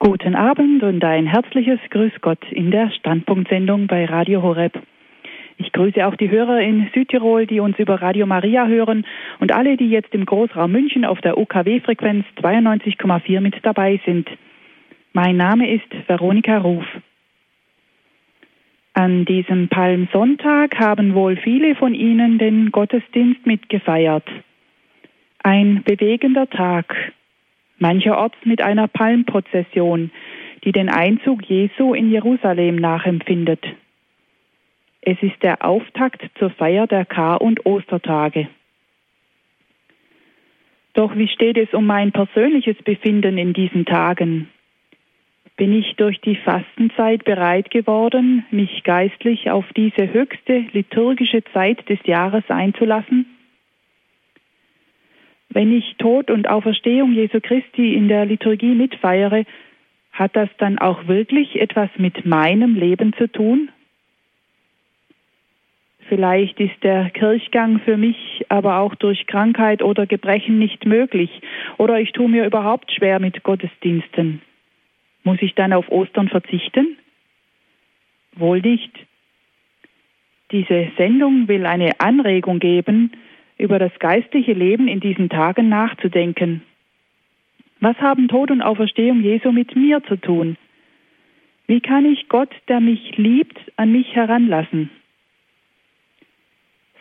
Guten Abend und ein herzliches Grüß Gott in der Standpunktsendung bei Radio Horeb. Ich grüße auch die Hörer in Südtirol, die uns über Radio Maria hören und alle, die jetzt im Großraum München auf der UKW-Frequenz 92,4 mit dabei sind. Mein Name ist Veronika Ruf. An diesem Palmsonntag haben wohl viele von Ihnen den Gottesdienst mitgefeiert. Ein bewegender Tag, mancherorts mit einer Palmprozession, die den Einzug Jesu in Jerusalem nachempfindet. Es ist der Auftakt zur Feier der Kar- und Ostertage. Doch wie steht es um mein persönliches Befinden in diesen Tagen? Bin ich durch die Fastenzeit bereit geworden, mich geistlich auf diese höchste liturgische Zeit des Jahres einzulassen? Wenn ich Tod und Auferstehung Jesu Christi in der Liturgie mitfeiere, hat das dann auch wirklich etwas mit meinem Leben zu tun? Vielleicht ist der Kirchgang für mich aber auch durch Krankheit oder Gebrechen nicht möglich oder ich tue mir überhaupt schwer mit Gottesdiensten. Muss ich dann auf Ostern verzichten? Wohl nicht. Diese Sendung will eine Anregung geben, über das geistliche Leben in diesen Tagen nachzudenken. Was haben Tod und Auferstehung Jesu mit mir zu tun? Wie kann ich Gott, der mich liebt, an mich heranlassen?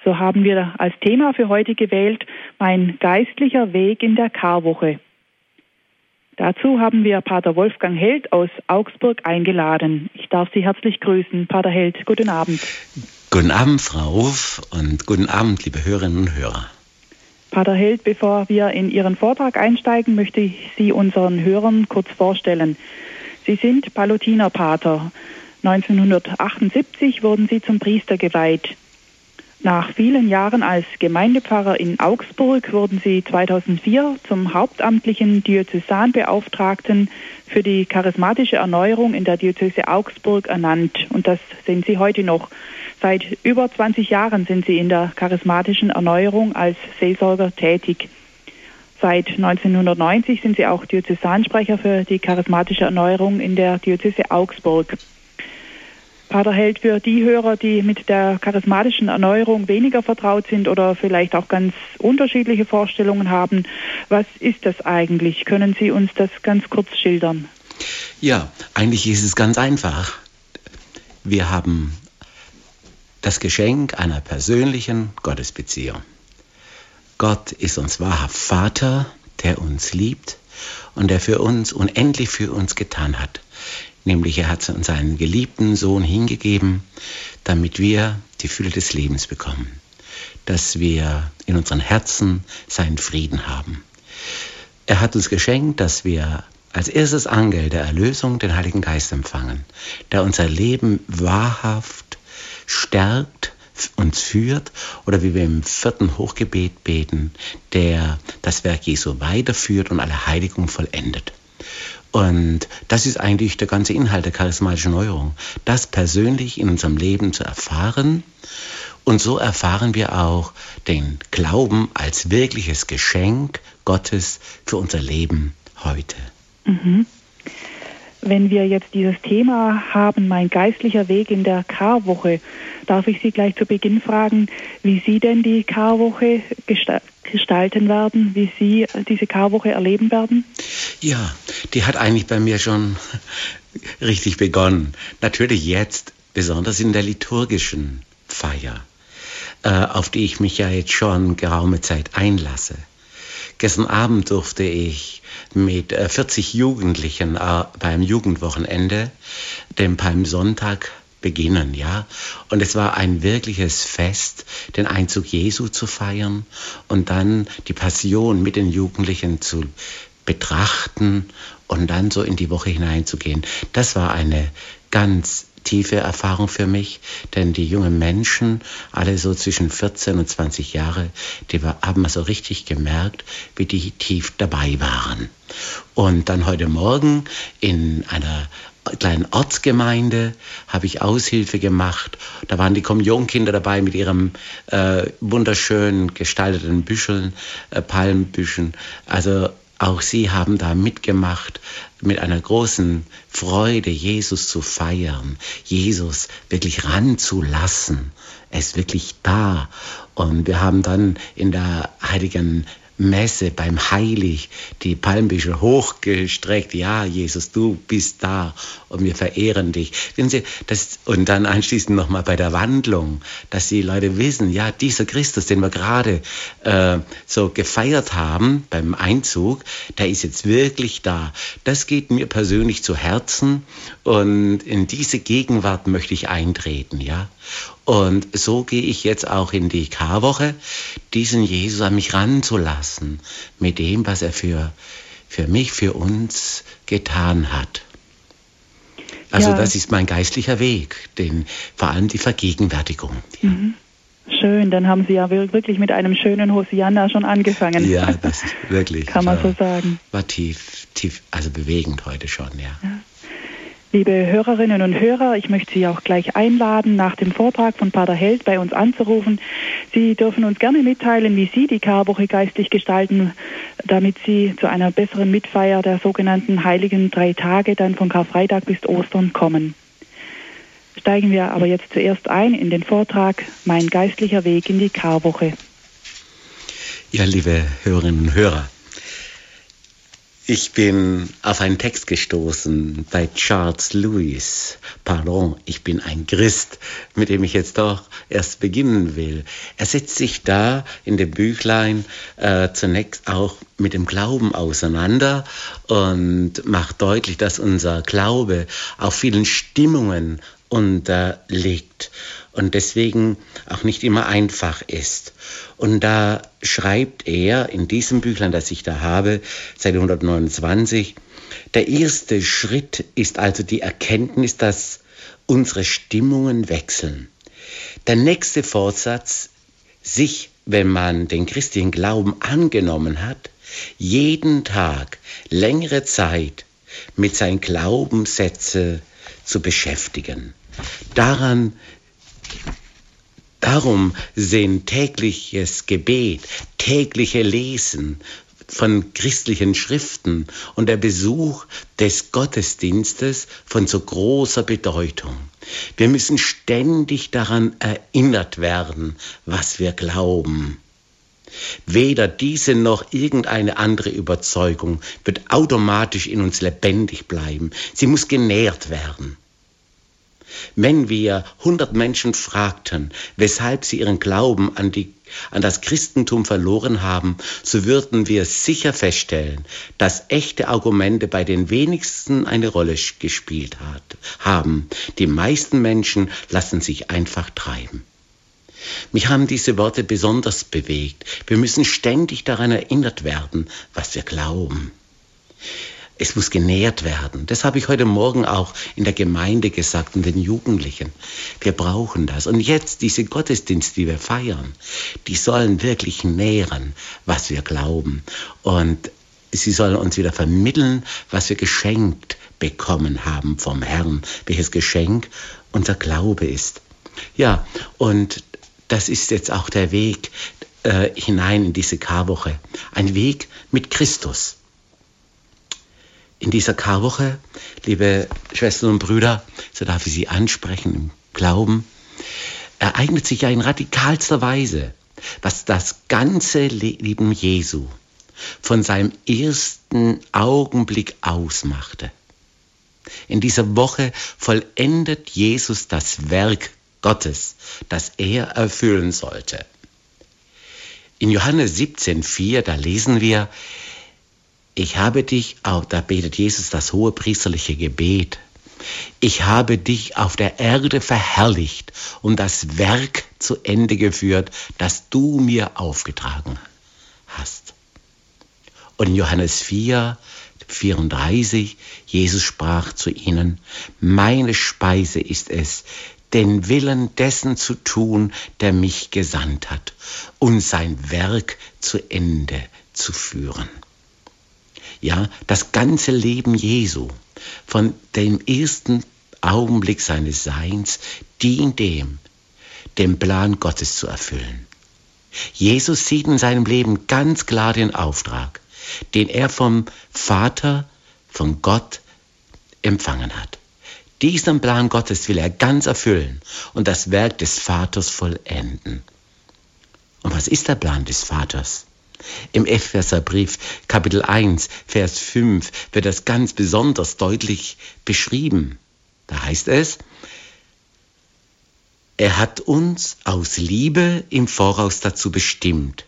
So haben wir als Thema für heute gewählt mein geistlicher Weg in der Karwoche. Dazu haben wir Pater Wolfgang Held aus Augsburg eingeladen. Ich darf Sie herzlich grüßen. Pater Held, guten Abend. Guten Abend, Frau Ruf, und guten Abend, liebe Hörerinnen und Hörer. Pater Held, bevor wir in Ihren Vortrag einsteigen, möchte ich Sie unseren Hörern kurz vorstellen. Sie sind Palutinerpater. 1978 wurden Sie zum Priester geweiht. Nach vielen Jahren als Gemeindepfarrer in Augsburg wurden Sie 2004 zum hauptamtlichen Diözesanbeauftragten für die charismatische Erneuerung in der Diözese Augsburg ernannt. Und das sind Sie heute noch. Seit über 20 Jahren sind Sie in der charismatischen Erneuerung als Seelsorger tätig. Seit 1990 sind Sie auch Diözesansprecher für die charismatische Erneuerung in der Diözese Augsburg. Pater Held, für die Hörer, die mit der charismatischen Erneuerung weniger vertraut sind oder vielleicht auch ganz unterschiedliche Vorstellungen haben, was ist das eigentlich? Können Sie uns das ganz kurz schildern? Ja, eigentlich ist es ganz einfach. Wir haben das Geschenk einer persönlichen Gottesbeziehung. Gott ist uns wahrhaft Vater, der uns liebt und der für uns unendlich für uns getan hat. Nämlich er hat seinen geliebten Sohn hingegeben, damit wir die Fülle des Lebens bekommen, dass wir in unseren Herzen seinen Frieden haben. Er hat uns geschenkt, dass wir als erstes Angel der Erlösung den Heiligen Geist empfangen, der unser Leben wahrhaft stärkt, uns führt oder wie wir im vierten Hochgebet beten, der das Werk Jesu weiterführt und alle Heiligung vollendet. Und das ist eigentlich der ganze Inhalt der charismatischen Neuerung, das persönlich in unserem Leben zu erfahren. Und so erfahren wir auch den Glauben als wirkliches Geschenk Gottes für unser Leben heute. Mhm. Wenn wir jetzt dieses Thema haben, mein geistlicher Weg in der Karwoche, darf ich Sie gleich zu Beginn fragen, wie Sie denn die Karwoche gestalten werden, wie Sie diese Karwoche erleben werden? Ja, die hat eigentlich bei mir schon richtig begonnen. Natürlich jetzt, besonders in der liturgischen Feier, äh, auf die ich mich ja jetzt schon geraume Zeit einlasse. Gestern Abend durfte ich mit 40 äh, Jugendlichen äh, beim Jugendwochenende, dem Palmsonntag, beginnen, ja. Und es war ein wirkliches Fest, den Einzug Jesu zu feiern und dann die Passion mit den Jugendlichen zu betrachten und dann so in die Woche hineinzugehen. Das war eine ganz tiefe Erfahrung für mich, denn die jungen Menschen, alle so zwischen 14 und 20 Jahre, die haben so richtig gemerkt, wie die tief dabei waren. Und dann heute Morgen in einer kleinen Ortsgemeinde habe ich Aushilfe gemacht. Da waren die Kommunionkinder dabei mit ihrem äh, wunderschön gestalteten Büscheln, äh, Palmbüschen. Also auch Sie haben da mitgemacht, mit einer großen Freude Jesus zu feiern, Jesus wirklich ranzulassen. Er ist wirklich da. Und wir haben dann in der heiligen Messe beim Heilig die Palmbüsche hochgestreckt. Ja, Jesus, du bist da und wir verehren dich. Und dann anschließend nochmal bei der Wandlung, dass die Leute wissen, ja, dieser Christus, den wir gerade äh, so gefeiert haben beim Einzug, der ist jetzt wirklich da. Das geht mir persönlich zu Herzen und in diese Gegenwart möchte ich eintreten, ja. Und so gehe ich jetzt auch in die Karwoche, diesen Jesus an mich ranzulassen mit dem, was er für, für mich, für uns getan hat. Also ja. das ist mein geistlicher Weg, den, vor allem die Vergegenwärtigung. Ja. Mhm. Schön, dann haben Sie ja wirklich mit einem schönen Hosianna schon angefangen. Ja, das ist wirklich. Kann man so sagen. War tief, tief, also bewegend heute schon, ja. ja. Liebe Hörerinnen und Hörer, ich möchte Sie auch gleich einladen, nach dem Vortrag von Pater Held bei uns anzurufen. Sie dürfen uns gerne mitteilen, wie Sie die Karwoche geistlich gestalten, damit Sie zu einer besseren Mitfeier der sogenannten heiligen drei Tage dann von Karfreitag bis Ostern kommen. Steigen wir aber jetzt zuerst ein in den Vortrag Mein geistlicher Weg in die Karwoche. Ja, liebe Hörerinnen und Hörer, ich bin auf einen Text gestoßen bei Charles Lewis. Pardon, ich bin ein Christ, mit dem ich jetzt doch erst beginnen will. Er setzt sich da in dem Büchlein äh, zunächst auch mit dem Glauben auseinander und macht deutlich, dass unser Glaube auf vielen Stimmungen unterliegt und deswegen auch nicht immer einfach ist. Und da schreibt er in diesem Büchlein, das ich da habe, Seite 129, der erste Schritt ist also die Erkenntnis, dass unsere Stimmungen wechseln. Der nächste Vorsatz, sich, wenn man den christlichen Glauben angenommen hat, jeden Tag längere Zeit mit seinen Glaubenssätzen zu beschäftigen. Daran Darum sind tägliches Gebet, tägliche Lesen von christlichen Schriften und der Besuch des Gottesdienstes von so großer Bedeutung. Wir müssen ständig daran erinnert werden, was wir glauben. Weder diese noch irgendeine andere Überzeugung wird automatisch in uns lebendig bleiben. Sie muss genährt werden. Wenn wir 100 Menschen fragten, weshalb sie ihren Glauben an, die, an das Christentum verloren haben, so würden wir sicher feststellen, dass echte Argumente bei den wenigsten eine Rolle gespielt hat, haben. Die meisten Menschen lassen sich einfach treiben. Mich haben diese Worte besonders bewegt. Wir müssen ständig daran erinnert werden, was wir glauben. Es muss genährt werden. Das habe ich heute Morgen auch in der Gemeinde gesagt und den Jugendlichen. Wir brauchen das. Und jetzt diese Gottesdienste, die wir feiern, die sollen wirklich nähren, was wir glauben. Und sie sollen uns wieder vermitteln, was wir geschenkt bekommen haben vom Herrn, welches Geschenk unser Glaube ist. Ja, und das ist jetzt auch der Weg äh, hinein in diese Karwoche. Ein Weg mit Christus in dieser Karwoche, liebe Schwestern und Brüder, so darf ich Sie ansprechen im Glauben, ereignet sich ja in radikalster Weise, was das ganze Leben Jesu von seinem ersten Augenblick ausmachte. In dieser Woche vollendet Jesus das Werk Gottes, das er erfüllen sollte. In Johannes 17,4, da lesen wir, ich habe dich, auch da betet Jesus das hohe priesterliche Gebet, ich habe dich auf der Erde verherrlicht und das Werk zu Ende geführt, das du mir aufgetragen hast. Und in Johannes 4, 34, Jesus sprach zu ihnen, meine Speise ist es, den Willen dessen zu tun, der mich gesandt hat, und sein Werk zu Ende zu führen. Ja, das ganze Leben Jesu, von dem ersten Augenblick seines Seins, dient dem, den Plan Gottes zu erfüllen. Jesus sieht in seinem Leben ganz klar den Auftrag. den er vom Vater, von Gott empfangen hat. Diesen Plan Gottes will er ganz erfüllen und das Werk des Vaters vollenden. Und was ist der Plan des Vaters? Im Epheserbrief Kapitel 1, Vers 5 wird das ganz besonders deutlich beschrieben. Da heißt es, er hat uns aus Liebe im Voraus dazu bestimmt,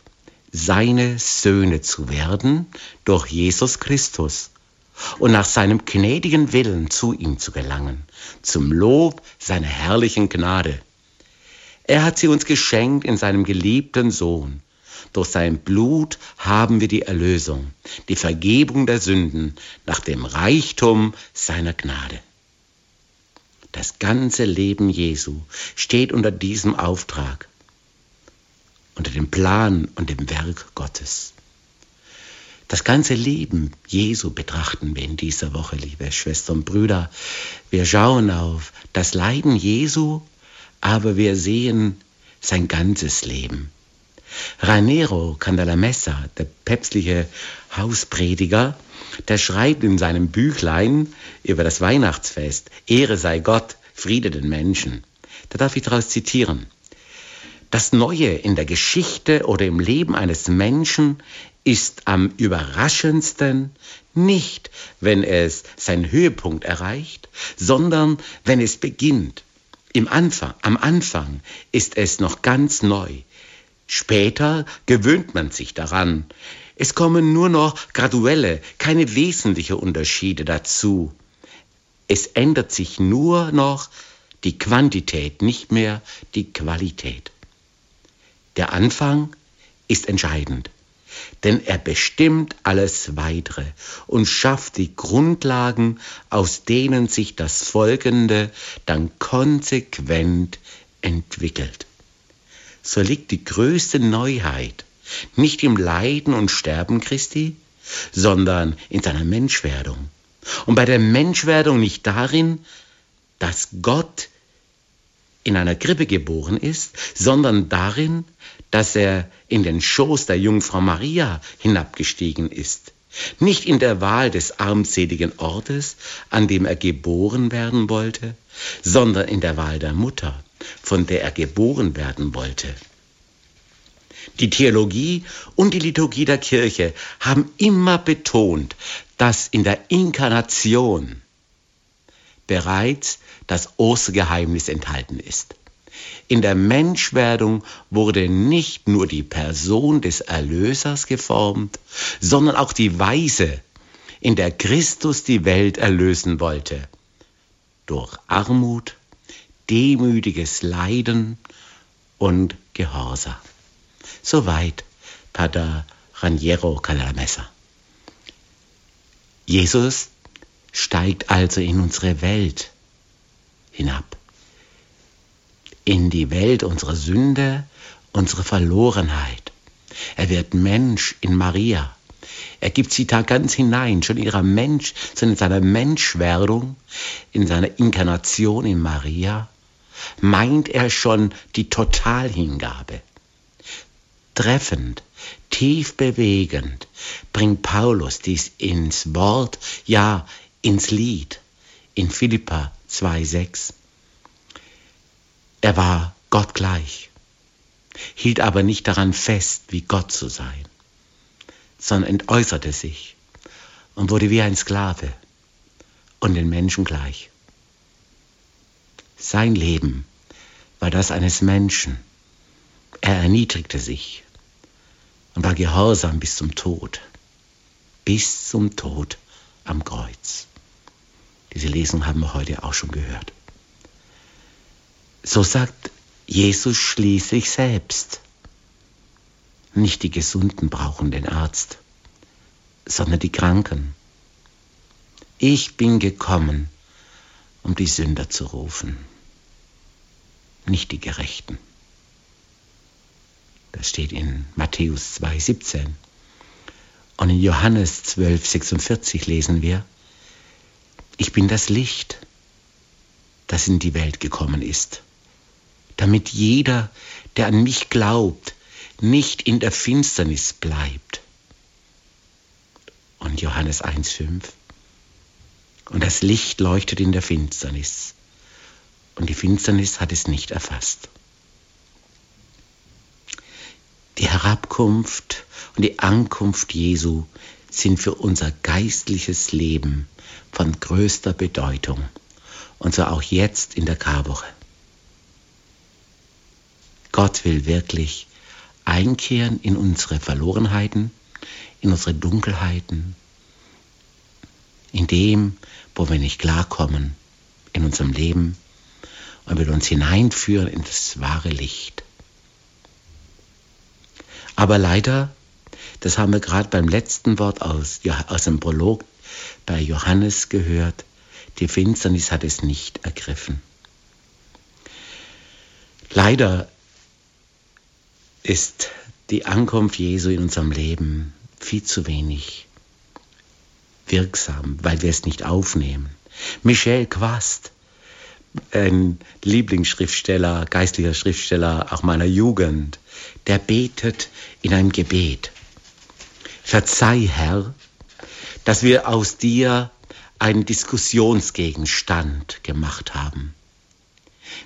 seine Söhne zu werden durch Jesus Christus und nach seinem gnädigen Willen zu ihm zu gelangen, zum Lob seiner herrlichen Gnade. Er hat sie uns geschenkt in seinem geliebten Sohn. Durch sein Blut haben wir die Erlösung, die Vergebung der Sünden nach dem Reichtum seiner Gnade. Das ganze Leben Jesu steht unter diesem Auftrag, unter dem Plan und dem Werk Gottes. Das ganze Leben Jesu betrachten wir in dieser Woche, liebe Schwestern und Brüder. Wir schauen auf das Leiden Jesu, aber wir sehen sein ganzes Leben. Ranero Candalamessa, der päpstliche Hausprediger, der schreibt in seinem Büchlein über das Weihnachtsfest, Ehre sei Gott, Friede den Menschen. Da darf ich daraus zitieren. Das Neue in der Geschichte oder im Leben eines Menschen ist am überraschendsten nicht, wenn es seinen Höhepunkt erreicht, sondern wenn es beginnt. Im Anfang, am Anfang ist es noch ganz neu. Später gewöhnt man sich daran. Es kommen nur noch graduelle, keine wesentlichen Unterschiede dazu. Es ändert sich nur noch die Quantität, nicht mehr die Qualität. Der Anfang ist entscheidend denn er bestimmt alles Weitere und schafft die Grundlagen, aus denen sich das Folgende dann konsequent entwickelt. So liegt die größte Neuheit nicht im Leiden und Sterben Christi, sondern in seiner Menschwerdung. Und bei der Menschwerdung nicht darin, dass Gott in einer Krippe geboren ist, sondern darin, dass er in den Schoß der Jungfrau Maria hinabgestiegen ist. Nicht in der Wahl des armseligen Ortes, an dem er geboren werden wollte, sondern in der Wahl der Mutter, von der er geboren werden wollte. Die Theologie und die Liturgie der Kirche haben immer betont, dass in der Inkarnation bereits das Ostergeheimnis enthalten ist. In der Menschwerdung wurde nicht nur die Person des Erlösers geformt, sondern auch die Weise, in der Christus die Welt erlösen wollte. Durch Armut, demütiges Leiden und Gehorsam. Soweit Pater Raniero Calamessa. Jesus steigt also in unsere Welt hinab in die Welt unserer Sünde, unsere Verlorenheit. Er wird Mensch in Maria. Er gibt sie da ganz hinein, schon ihrer Mensch, in seiner Menschwerdung, in seiner Inkarnation in Maria, meint er schon die Totalhingabe. Treffend, tief bewegend bringt Paulus dies ins Wort, ja ins Lied in Philippa 2,6. Er war Gott gleich, hielt aber nicht daran fest, wie Gott zu sein, sondern entäußerte sich und wurde wie ein Sklave und den Menschen gleich. Sein Leben war das eines Menschen. Er erniedrigte sich und war gehorsam bis zum Tod, bis zum Tod am Kreuz. Diese Lesung haben wir heute auch schon gehört. So sagt Jesus schließlich selbst. Nicht die Gesunden brauchen den Arzt, sondern die Kranken. Ich bin gekommen, um die Sünder zu rufen, nicht die Gerechten. Das steht in Matthäus 2,17. Und in Johannes 12,46 lesen wir, ich bin das Licht, das in die Welt gekommen ist damit jeder, der an mich glaubt, nicht in der Finsternis bleibt. und Johannes 1,5. Und das Licht leuchtet in der Finsternis. Und die Finsternis hat es nicht erfasst. Die Herabkunft und die Ankunft Jesu sind für unser geistliches Leben von größter Bedeutung. Und so auch jetzt in der Karwoche. Gott will wirklich einkehren in unsere Verlorenheiten, in unsere Dunkelheiten, in dem, wo wir nicht klarkommen in unserem Leben und will uns hineinführen in das wahre Licht. Aber leider, das haben wir gerade beim letzten Wort aus, aus dem Prolog bei Johannes gehört, die Finsternis hat es nicht ergriffen. Leider ist die Ankunft Jesu in unserem Leben viel zu wenig wirksam, weil wir es nicht aufnehmen. Michel Quast, ein Lieblingsschriftsteller, geistlicher Schriftsteller auch meiner Jugend, der betet in einem Gebet. Verzeih, Herr, dass wir aus dir einen Diskussionsgegenstand gemacht haben.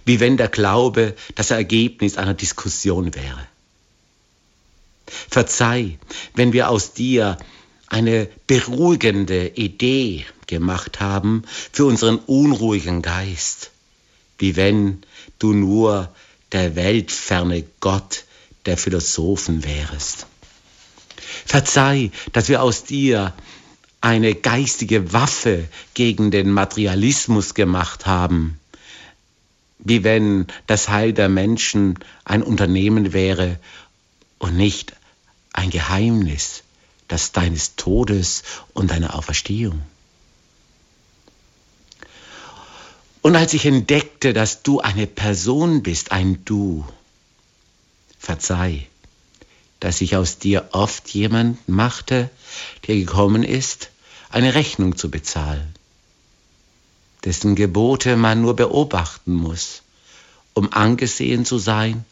Wie wenn der Glaube das Ergebnis einer Diskussion wäre. Verzeih, wenn wir aus dir eine beruhigende Idee gemacht haben für unseren unruhigen Geist, wie wenn du nur der weltferne Gott der Philosophen wärest. Verzeih, dass wir aus dir eine geistige Waffe gegen den Materialismus gemacht haben, wie wenn das Heil der Menschen ein Unternehmen wäre und nicht ein Geheimnis, das deines Todes und deiner Auferstehung. Und als ich entdeckte, dass du eine Person bist, ein Du, verzeih, dass ich aus dir oft jemand machte, der gekommen ist, eine Rechnung zu bezahlen, dessen Gebote man nur beobachten muss, um angesehen zu sein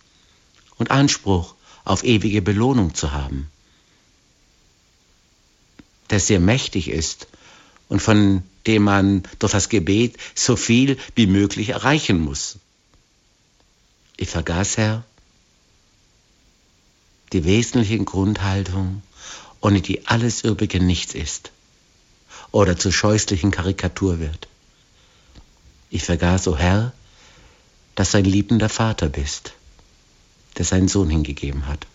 und Anspruch auf ewige Belohnung zu haben, der sehr mächtig ist und von dem man durch das Gebet so viel wie möglich erreichen muss. Ich vergaß, Herr, die wesentliche Grundhaltung, ohne die alles Übrige nichts ist oder zur scheußlichen Karikatur wird. Ich vergaß, o oh Herr, dass du ein liebender Vater bist, der seinen Sohn hingegeben hat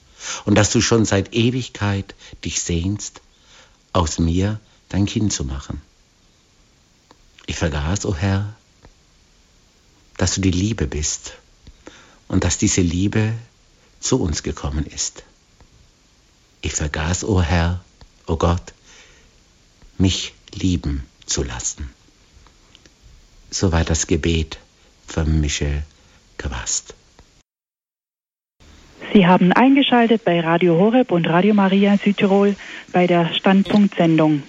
und dass du schon seit Ewigkeit dich sehnst, aus mir dein Kind zu machen. Ich vergaß, o oh Herr, dass du die Liebe bist und dass diese Liebe zu uns gekommen ist. Ich vergaß, o oh Herr, o oh Gott, mich lieben zu lassen. Soweit das Gebet von Michel Quast. Sie haben eingeschaltet bei Radio Horeb und Radio Maria Südtirol bei der Standpunktsendung.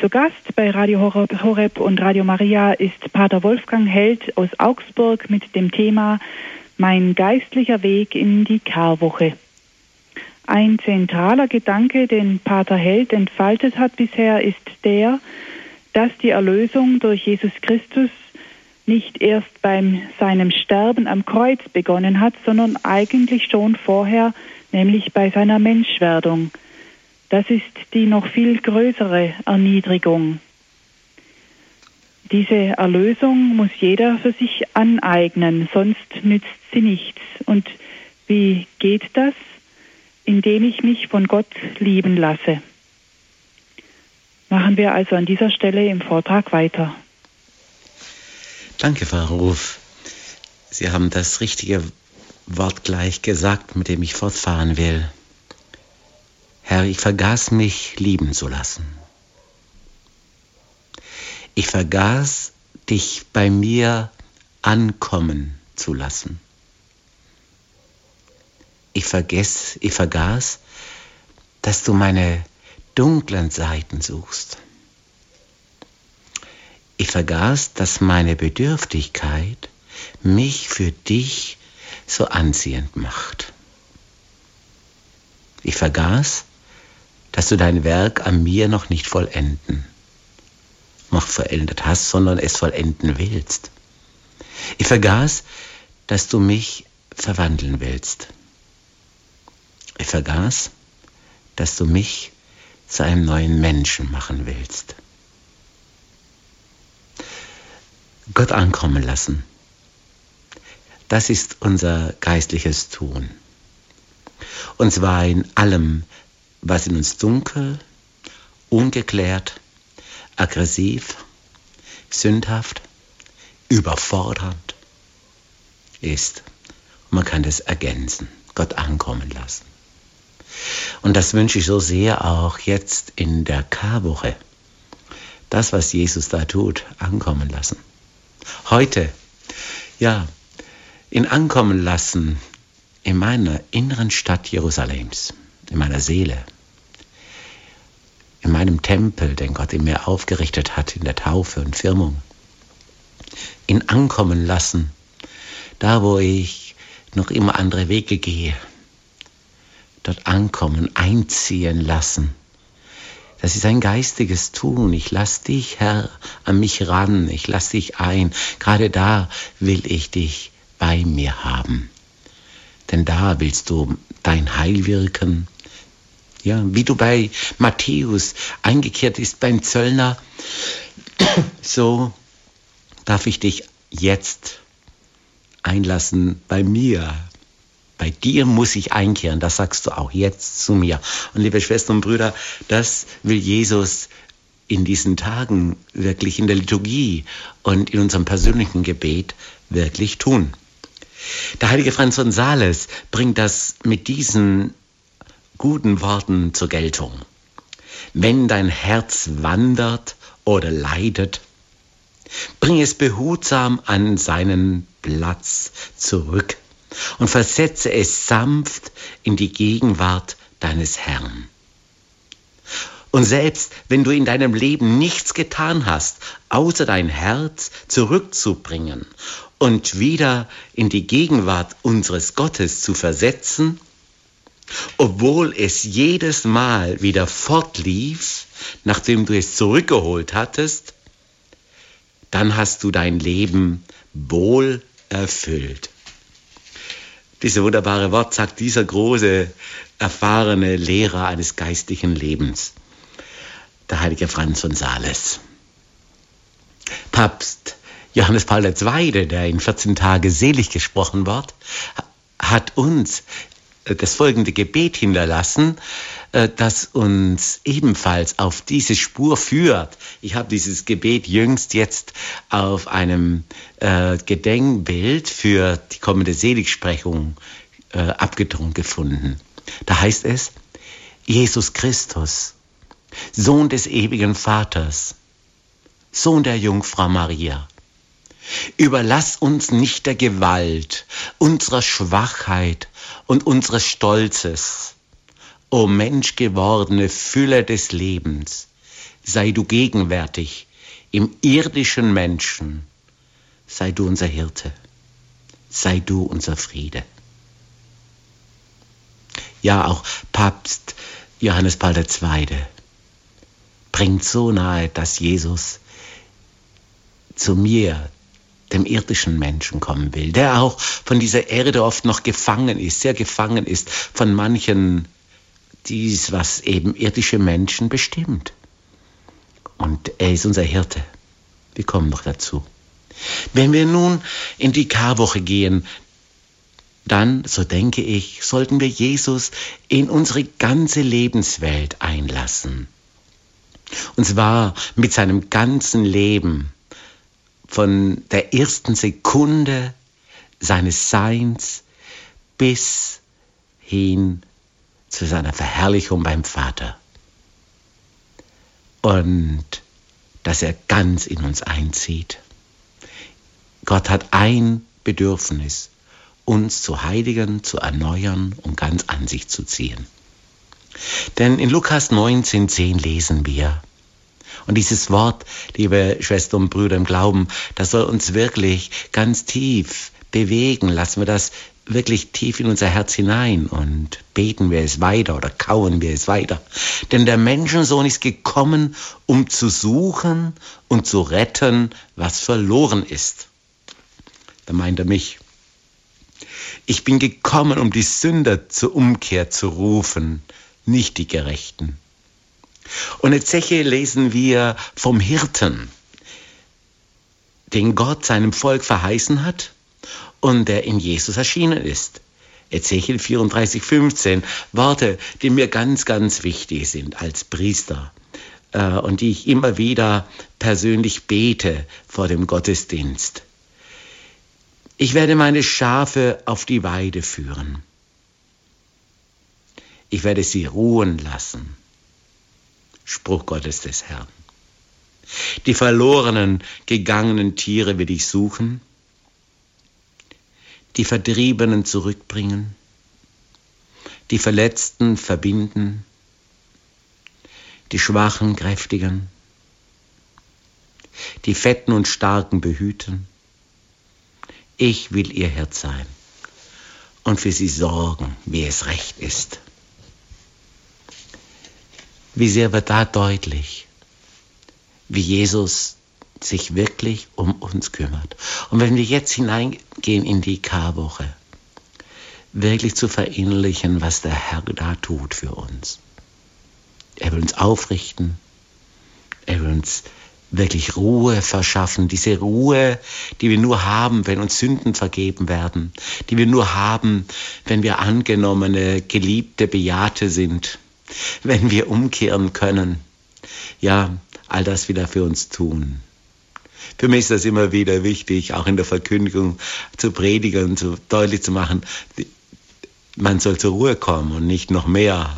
Zu Gast bei Radio Horeb und Radio Maria ist Pater Wolfgang Held aus Augsburg mit dem Thema Mein geistlicher Weg in die Karwoche. Ein zentraler Gedanke, den Pater Held entfaltet hat bisher, ist der, dass die Erlösung durch Jesus Christus nicht erst beim seinem Sterben am Kreuz begonnen hat, sondern eigentlich schon vorher, nämlich bei seiner Menschwerdung. Das ist die noch viel größere Erniedrigung. Diese Erlösung muss jeder für sich aneignen, sonst nützt sie nichts. Und wie geht das? indem ich mich von Gott lieben lasse. Machen wir also an dieser Stelle im Vortrag weiter. Danke, Frau Ruf. Sie haben das richtige Wort gleich gesagt, mit dem ich fortfahren will. Herr, ich vergaß mich lieben zu lassen. Ich vergaß dich bei mir ankommen zu lassen. Ich vergess, ich vergaß, dass du meine dunklen Seiten suchst. Ich vergaß, dass meine Bedürftigkeit mich für dich so anziehend macht. Ich vergaß, dass du dein Werk an mir noch nicht vollenden, noch vollendet hast, sondern es vollenden willst. Ich vergaß, dass du mich verwandeln willst. Ich vergaß, dass du mich zu einem neuen Menschen machen willst. Gott ankommen lassen. Das ist unser geistliches Tun. Und zwar in allem, was in uns dunkel, ungeklärt, aggressiv, sündhaft, überfordernd ist. Und man kann das ergänzen, Gott ankommen lassen. Und das wünsche ich so sehr auch jetzt in der Karwoche. Das, was Jesus da tut, ankommen lassen. Heute, ja, in ankommen lassen in meiner inneren Stadt Jerusalems, in meiner Seele, in meinem Tempel, den Gott in mir aufgerichtet hat, in der Taufe und Firmung, in ankommen lassen, da wo ich noch immer andere Wege gehe, dort ankommen, einziehen lassen. Das ist ein geistiges Tun. Ich lass dich, Herr, an mich ran. Ich lass dich ein. Gerade da will ich dich bei mir haben. Denn da willst du dein Heil wirken. Ja, wie du bei Matthäus eingekehrt ist beim Zöllner, so darf ich dich jetzt einlassen bei mir. Bei dir muss ich einkehren, das sagst du auch jetzt zu mir. Und liebe Schwestern und Brüder, das will Jesus in diesen Tagen wirklich in der Liturgie und in unserem persönlichen Gebet wirklich tun. Der heilige Franz von Sales bringt das mit diesen guten Worten zur Geltung. Wenn dein Herz wandert oder leidet, bring es behutsam an seinen Platz zurück und versetze es sanft in die Gegenwart deines Herrn. Und selbst wenn du in deinem Leben nichts getan hast, außer dein Herz zurückzubringen und wieder in die Gegenwart unseres Gottes zu versetzen, obwohl es jedes Mal wieder fortlief, nachdem du es zurückgeholt hattest, dann hast du dein Leben wohl erfüllt. Diese wunderbare Wort sagt dieser große, erfahrene Lehrer eines geistlichen Lebens, der heilige Franz von Sales. Papst Johannes Paul II., der in 14 Tage selig gesprochen wird, hat uns das folgende Gebet hinterlassen, äh, das uns ebenfalls auf diese Spur führt. Ich habe dieses Gebet jüngst jetzt auf einem äh, Gedenkbild für die kommende Seligsprechung äh, abgedruckt gefunden. Da heißt es, Jesus Christus, Sohn des ewigen Vaters, Sohn der Jungfrau Maria, Überlass uns nicht der Gewalt, unserer Schwachheit und unseres Stolzes. O menschgewordene Fülle des Lebens, sei du gegenwärtig im irdischen Menschen, sei du unser Hirte, sei du unser Friede. Ja, auch Papst Johannes Paul II. bringt so nahe, dass Jesus zu mir, dem irdischen Menschen kommen will, der auch von dieser Erde oft noch gefangen ist, sehr gefangen ist von manchen, dies, was eben irdische Menschen bestimmt. Und er ist unser Hirte. Wir kommen noch dazu. Wenn wir nun in die Karwoche gehen, dann, so denke ich, sollten wir Jesus in unsere ganze Lebenswelt einlassen. Und zwar mit seinem ganzen Leben von der ersten Sekunde seines Seins bis hin zu seiner Verherrlichung beim Vater. Und dass er ganz in uns einzieht. Gott hat ein Bedürfnis, uns zu heiligen, zu erneuern und ganz an sich zu ziehen. Denn in Lukas 19,10 lesen wir, und dieses Wort, liebe Schwestern und Brüder im Glauben, das soll uns wirklich ganz tief bewegen. Lassen wir das wirklich tief in unser Herz hinein und beten wir es weiter oder kauen wir es weiter. Denn der Menschensohn ist gekommen, um zu suchen und zu retten, was verloren ist. Da meint er mich. Ich bin gekommen, um die Sünder zur Umkehr zu rufen, nicht die Gerechten. Und in Zeche lesen wir vom Hirten, den Gott seinem Volk verheißen hat und der in Jesus erschienen ist. Ezechiel 34, 15, Worte, die mir ganz, ganz wichtig sind als Priester äh, und die ich immer wieder persönlich bete vor dem Gottesdienst. Ich werde meine Schafe auf die Weide führen. Ich werde sie ruhen lassen. Spruch Gottes des Herrn. Die verlorenen, gegangenen Tiere will ich suchen die Vertriebenen zurückbringen, die Verletzten verbinden, die Schwachen kräftigen, die Fetten und Starken behüten. Ich will ihr Herz sein und für sie sorgen, wie es recht ist. Wie sehr wird da deutlich, wie Jesus sich wirklich um uns kümmert. Und wenn wir jetzt hineingehen in die Karwoche, wirklich zu verinnerlichen, was der Herr da tut für uns. Er will uns aufrichten. Er will uns wirklich Ruhe verschaffen. Diese Ruhe, die wir nur haben, wenn uns Sünden vergeben werden. Die wir nur haben, wenn wir angenommene, geliebte, bejahte sind. Wenn wir umkehren können. Ja, all das will er für uns tun. Für mich ist das immer wieder wichtig, auch in der Verkündigung zu predigen zu, deutlich zu machen, man soll zur Ruhe kommen und nicht noch mehr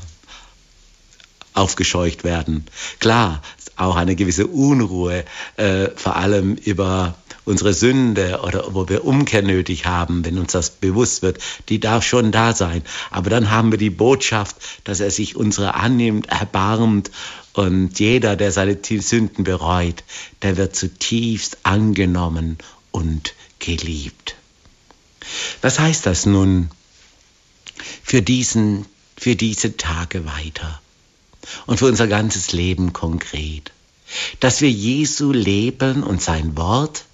aufgescheucht werden. Klar, auch eine gewisse Unruhe, äh, vor allem über unsere Sünde oder wo wir Umkehr nötig haben, wenn uns das bewusst wird, die darf schon da sein. Aber dann haben wir die Botschaft, dass er sich unsere annimmt, erbarmt und jeder, der seine Sünden bereut, der wird zutiefst angenommen und geliebt. Was heißt das nun für, diesen, für diese Tage weiter und für unser ganzes Leben konkret? Dass wir Jesu leben und sein Wort,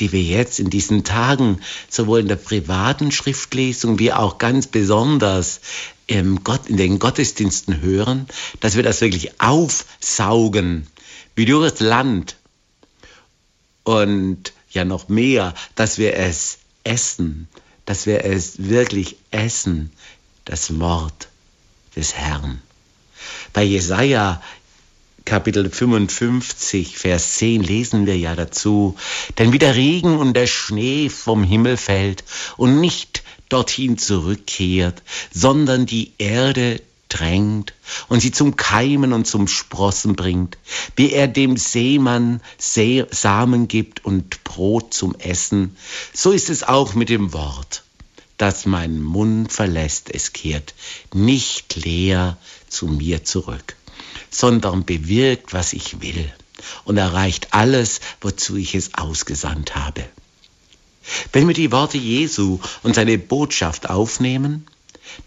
die wir jetzt in diesen Tagen sowohl in der privaten Schriftlesung wie auch ganz besonders im Gott, in den Gottesdiensten hören, dass wir das wirklich aufsaugen, wie das Land. Und ja noch mehr, dass wir es essen, dass wir es wirklich essen, das Wort des Herrn. Bei Jesaja Kapitel 55, Vers 10 lesen wir ja dazu, denn wie der Regen und der Schnee vom Himmel fällt und nicht dorthin zurückkehrt, sondern die Erde drängt und sie zum Keimen und zum Sprossen bringt, wie er dem Seemann Samen gibt und Brot zum Essen, so ist es auch mit dem Wort, das meinen Mund verlässt, es kehrt nicht leer zu mir zurück, sondern bewirkt, was ich will und erreicht alles, wozu ich es ausgesandt habe. Wenn wir die Worte Jesu und seine Botschaft aufnehmen,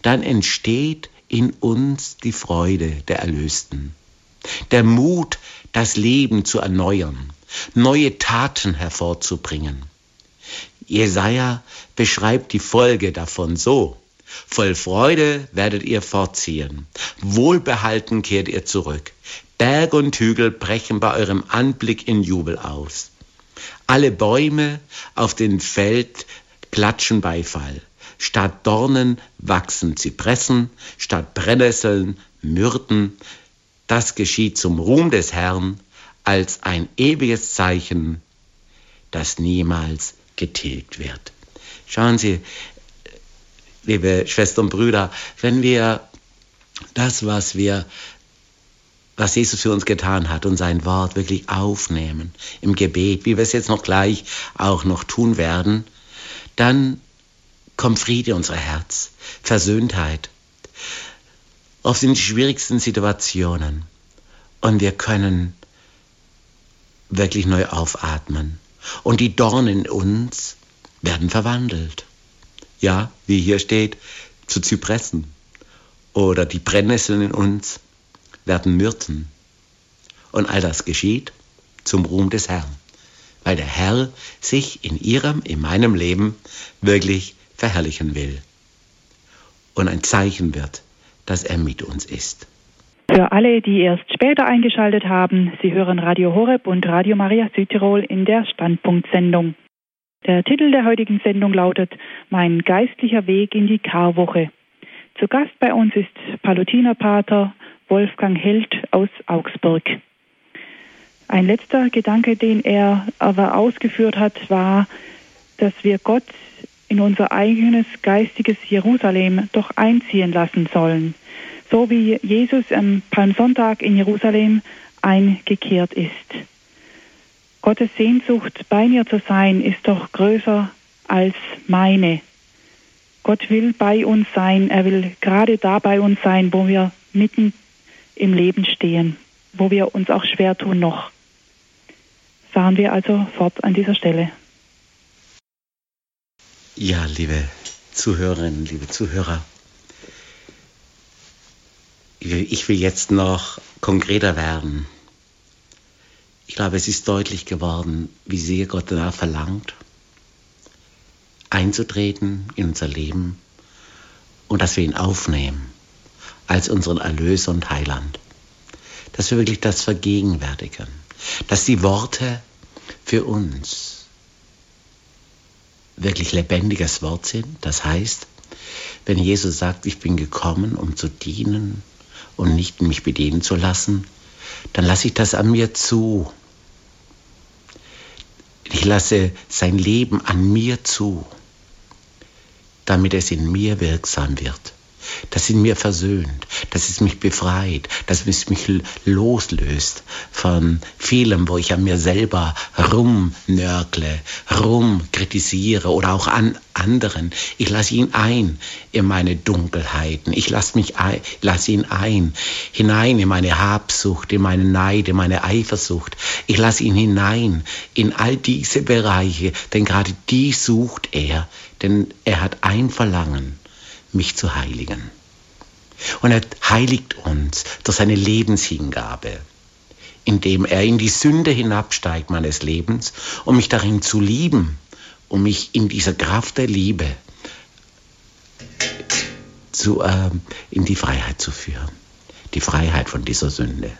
dann entsteht in uns die Freude der Erlösten, der Mut, das Leben zu erneuern, neue Taten hervorzubringen. Jesaja beschreibt die Folge davon so. Voll Freude werdet ihr fortziehen. Wohlbehalten kehrt ihr zurück. Berg und Hügel brechen bei eurem Anblick in Jubel aus. Alle Bäume auf dem Feld klatschen Beifall. Statt Dornen wachsen Zypressen, statt Brennnesseln Myrten. Das geschieht zum Ruhm des Herrn als ein ewiges Zeichen, das niemals getilgt wird. Schauen Sie, liebe Schwestern und Brüder, wenn wir das, was wir was Jesus für uns getan hat und sein Wort wirklich aufnehmen im Gebet, wie wir es jetzt noch gleich auch noch tun werden, dann kommt Friede in unser Herz, Versöhntheit. Oft sind die schwierigsten Situationen und wir können wirklich neu aufatmen. Und die Dornen in uns werden verwandelt. Ja, wie hier steht, zu Zypressen. Oder die Brennnesseln in uns werden Myrten. Und all das geschieht zum Ruhm des Herrn, weil der Herr sich in ihrem, in meinem Leben wirklich verherrlichen will. Und ein Zeichen wird, dass er mit uns ist. Für alle, die erst später eingeschaltet haben, Sie hören Radio Horeb und Radio Maria Südtirol in der Standpunktsendung. Der Titel der heutigen Sendung lautet Mein geistlicher Weg in die Karwoche. Zu Gast bei uns ist Palutinerpater Wolfgang Held aus Augsburg. Ein letzter Gedanke, den er aber ausgeführt hat, war, dass wir Gott in unser eigenes geistiges Jerusalem doch einziehen lassen sollen, so wie Jesus am Palmsonntag in Jerusalem eingekehrt ist. Gottes Sehnsucht, bei mir zu sein, ist doch größer als meine. Gott will bei uns sein, er will gerade da bei uns sein, wo wir mitten im Leben stehen, wo wir uns auch schwer tun noch. Fahren wir also fort an dieser Stelle. Ja, liebe Zuhörerinnen, liebe Zuhörer, ich will jetzt noch konkreter werden. Ich glaube, es ist deutlich geworden, wie sehr Gott danach verlangt, einzutreten in unser Leben und dass wir ihn aufnehmen als unseren Erlöser und Heiland. Dass wir wirklich das vergegenwärtigen. Dass die Worte für uns wirklich lebendiges Wort sind. Das heißt, wenn Jesus sagt, ich bin gekommen, um zu dienen und nicht mich bedienen zu lassen, dann lasse ich das an mir zu. Ich lasse sein Leben an mir zu, damit es in mir wirksam wird dass ihn mir versöhnt, dass es mich befreit, dass es mich loslöst von vielem, wo ich an mir selber rumnörgle, rumkritisiere oder auch an anderen. Ich lasse ihn ein in meine Dunkelheiten. Ich lasse mich ein, lasse ihn ein, hinein in meine Habsucht, in meine Neid, in meine Eifersucht. Ich lasse ihn hinein in all diese Bereiche, denn gerade die sucht er, denn er hat ein Verlangen mich zu heiligen. Und er heiligt uns durch seine Lebenshingabe, indem er in die Sünde hinabsteigt meines Lebens, um mich darin zu lieben, um mich in dieser Kraft der Liebe zu, äh, in die Freiheit zu führen. Die Freiheit von dieser Sünde.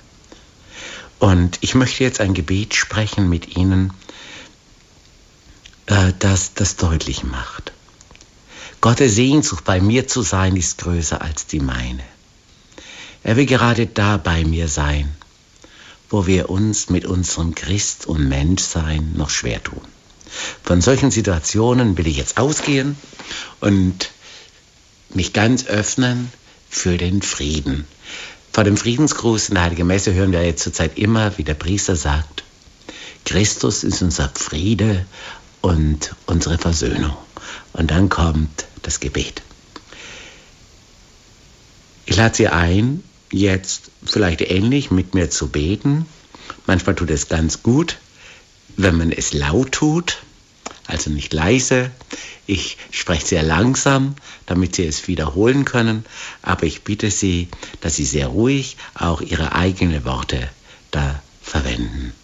Und ich möchte jetzt ein Gebet sprechen mit Ihnen, äh, das das deutlich macht. Gottes Sehnsucht, bei mir zu sein, ist größer als die meine. Er will gerade da bei mir sein, wo wir uns mit unserem Christ und Menschsein noch schwer tun. Von solchen Situationen will ich jetzt ausgehen und mich ganz öffnen für den Frieden. Vor dem Friedensgruß in der Heiligen Messe hören wir jetzt zurzeit immer, wie der Priester sagt, Christus ist unser Friede und unsere Versöhnung. Und dann kommt das Gebet. Ich lade Sie ein, jetzt vielleicht ähnlich mit mir zu beten. Manchmal tut es ganz gut, wenn man es laut tut, also nicht leise. Ich spreche sehr langsam, damit Sie es wiederholen können, aber ich bitte Sie, dass Sie sehr ruhig auch Ihre eigenen Worte da verwenden.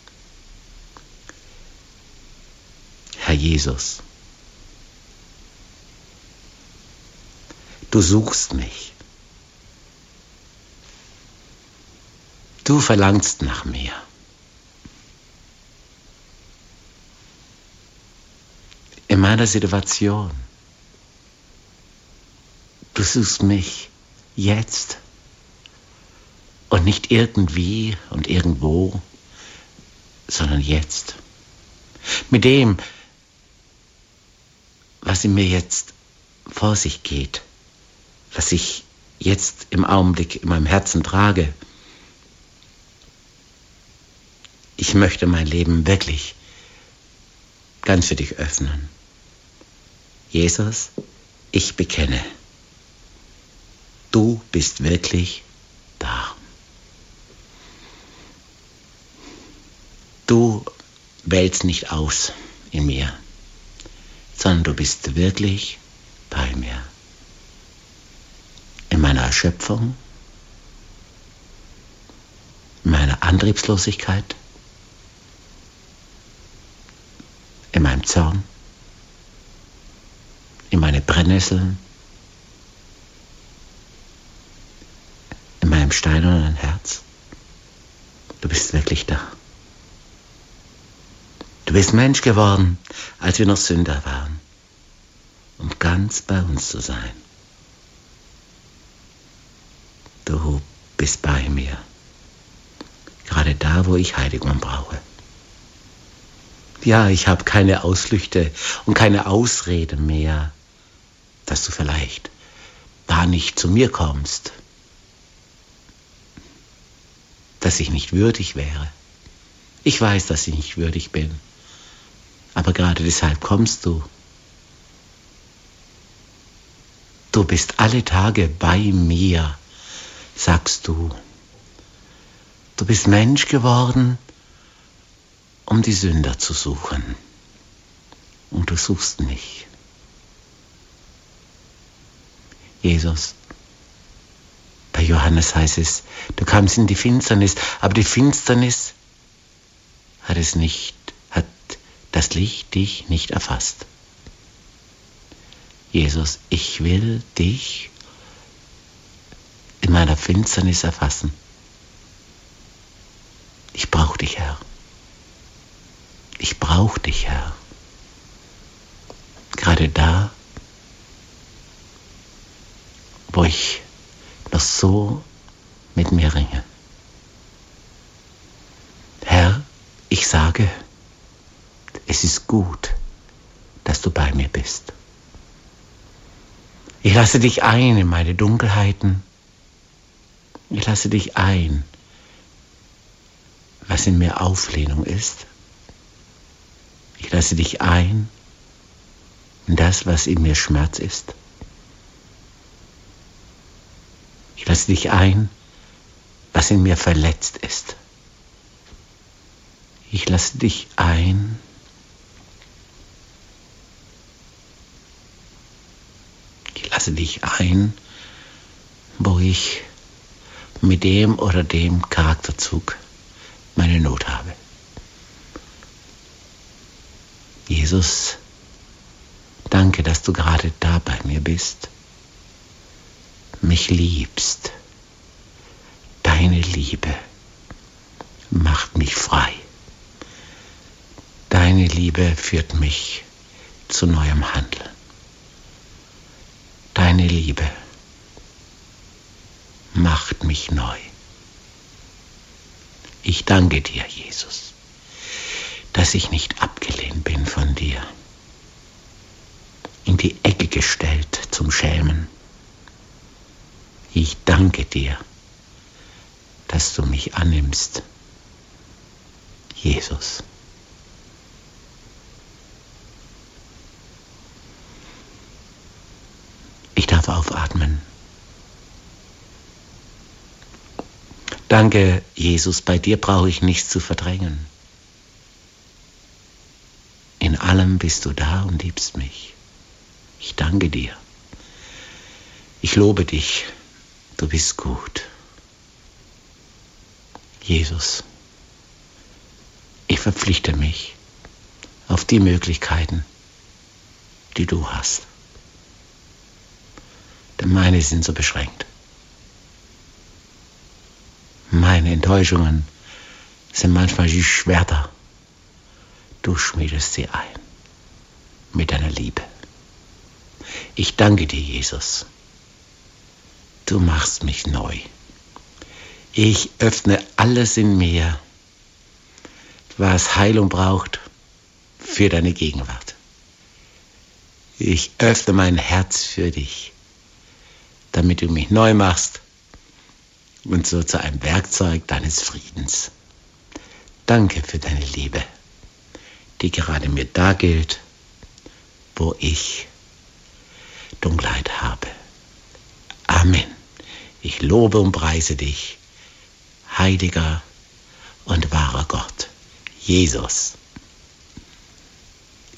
Herr Jesus, Du suchst mich. Du verlangst nach mir. In meiner Situation. Du suchst mich jetzt und nicht irgendwie und irgendwo, sondern jetzt. Mit dem, was in mir jetzt vor sich geht was ich jetzt im Augenblick in meinem Herzen trage. Ich möchte mein Leben wirklich ganz für dich öffnen. Jesus, ich bekenne, du bist wirklich da. Du wählst nicht aus in mir, sondern du bist wirklich bei bei mir. In meiner Erschöpfung, in meiner Antriebslosigkeit, in meinem Zorn, in meine Brennnesseln, in meinem steinernen Herz. Du bist wirklich da. Du bist Mensch geworden, als wir noch Sünder waren, um ganz bei uns zu sein. Du bist bei mir, gerade da, wo ich Heiligung brauche. Ja, ich habe keine Ausflüchte und keine Ausrede mehr, dass du vielleicht da nicht zu mir kommst, dass ich nicht würdig wäre. Ich weiß, dass ich nicht würdig bin, aber gerade deshalb kommst du. Du bist alle Tage bei mir, sagst du. Du bist Mensch geworden, um die Sünder zu suchen. Und du suchst mich. Jesus. Bei Johannes heißt es, du kamst in die Finsternis, aber die Finsternis hat es nicht, hat das Licht dich nicht erfasst. Jesus, ich will dich in meiner Finsternis erfassen. Ich brauche dich, Herr. Ich brauche dich, Herr. Gerade da, wo ich noch so mit mir ringe. Herr, ich sage, es ist gut, dass du bei mir bist. Ich lasse dich ein in meine Dunkelheiten. Ich lasse dich ein, was in mir Auflehnung ist. Ich lasse dich ein in das, was in mir Schmerz ist. Ich lasse dich ein, was in mir verletzt ist. Ich lasse dich ein, ich lasse dich ein, wo ich mit dem oder dem Charakterzug meine Not habe. Jesus, danke, dass du gerade da bei mir bist, mich liebst. Deine Liebe macht mich frei. Deine Liebe führt mich zu neuem Handeln. Deine Liebe macht mich neu. Ich danke dir, Jesus dass ich nicht abgelehnt bin von dir, in die Ecke gestellt zum Schämen. Ich danke dir, dass du mich annimmst, Jesus. Ich darf aufatmen. Danke, Jesus, bei dir brauche ich nichts zu verdrängen. In allem bist du da und liebst mich. Ich danke dir. Ich lobe dich. Du bist gut. Jesus, ich verpflichte mich auf die Möglichkeiten, die du hast. Denn meine sind so beschränkt. Meine Enttäuschungen sind manchmal wie Schwerter du schmiedest sie ein mit deiner Liebe. Ich danke dir, Jesus. Du machst mich neu. Ich öffne alles in mir, was Heilung braucht, für deine Gegenwart. Ich öffne mein Herz für dich, damit du mich neu machst und so zu einem Werkzeug deines Friedens. Danke für deine Liebe die gerade mir da gilt, wo ich Dunkelheit habe. Amen. Ich lobe und preise dich, heiliger und wahrer Gott, Jesus.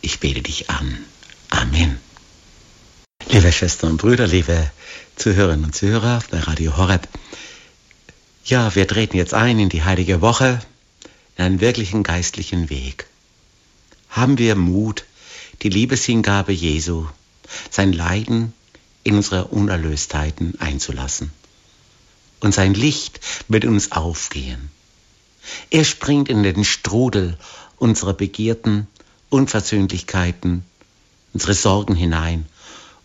Ich bete dich an. Amen. Liebe Schwestern und Brüder, liebe Zuhörerinnen und Zuhörer bei Radio Horeb. Ja, wir treten jetzt ein in die heilige Woche, in einen wirklichen geistlichen Weg. Haben wir Mut, die Liebeshingabe Jesu, sein Leiden in unsere Unerlöstheiten einzulassen. Und sein Licht wird uns aufgehen. Er springt in den Strudel unserer Begierden, Unversöhnlichkeiten, unsere Sorgen hinein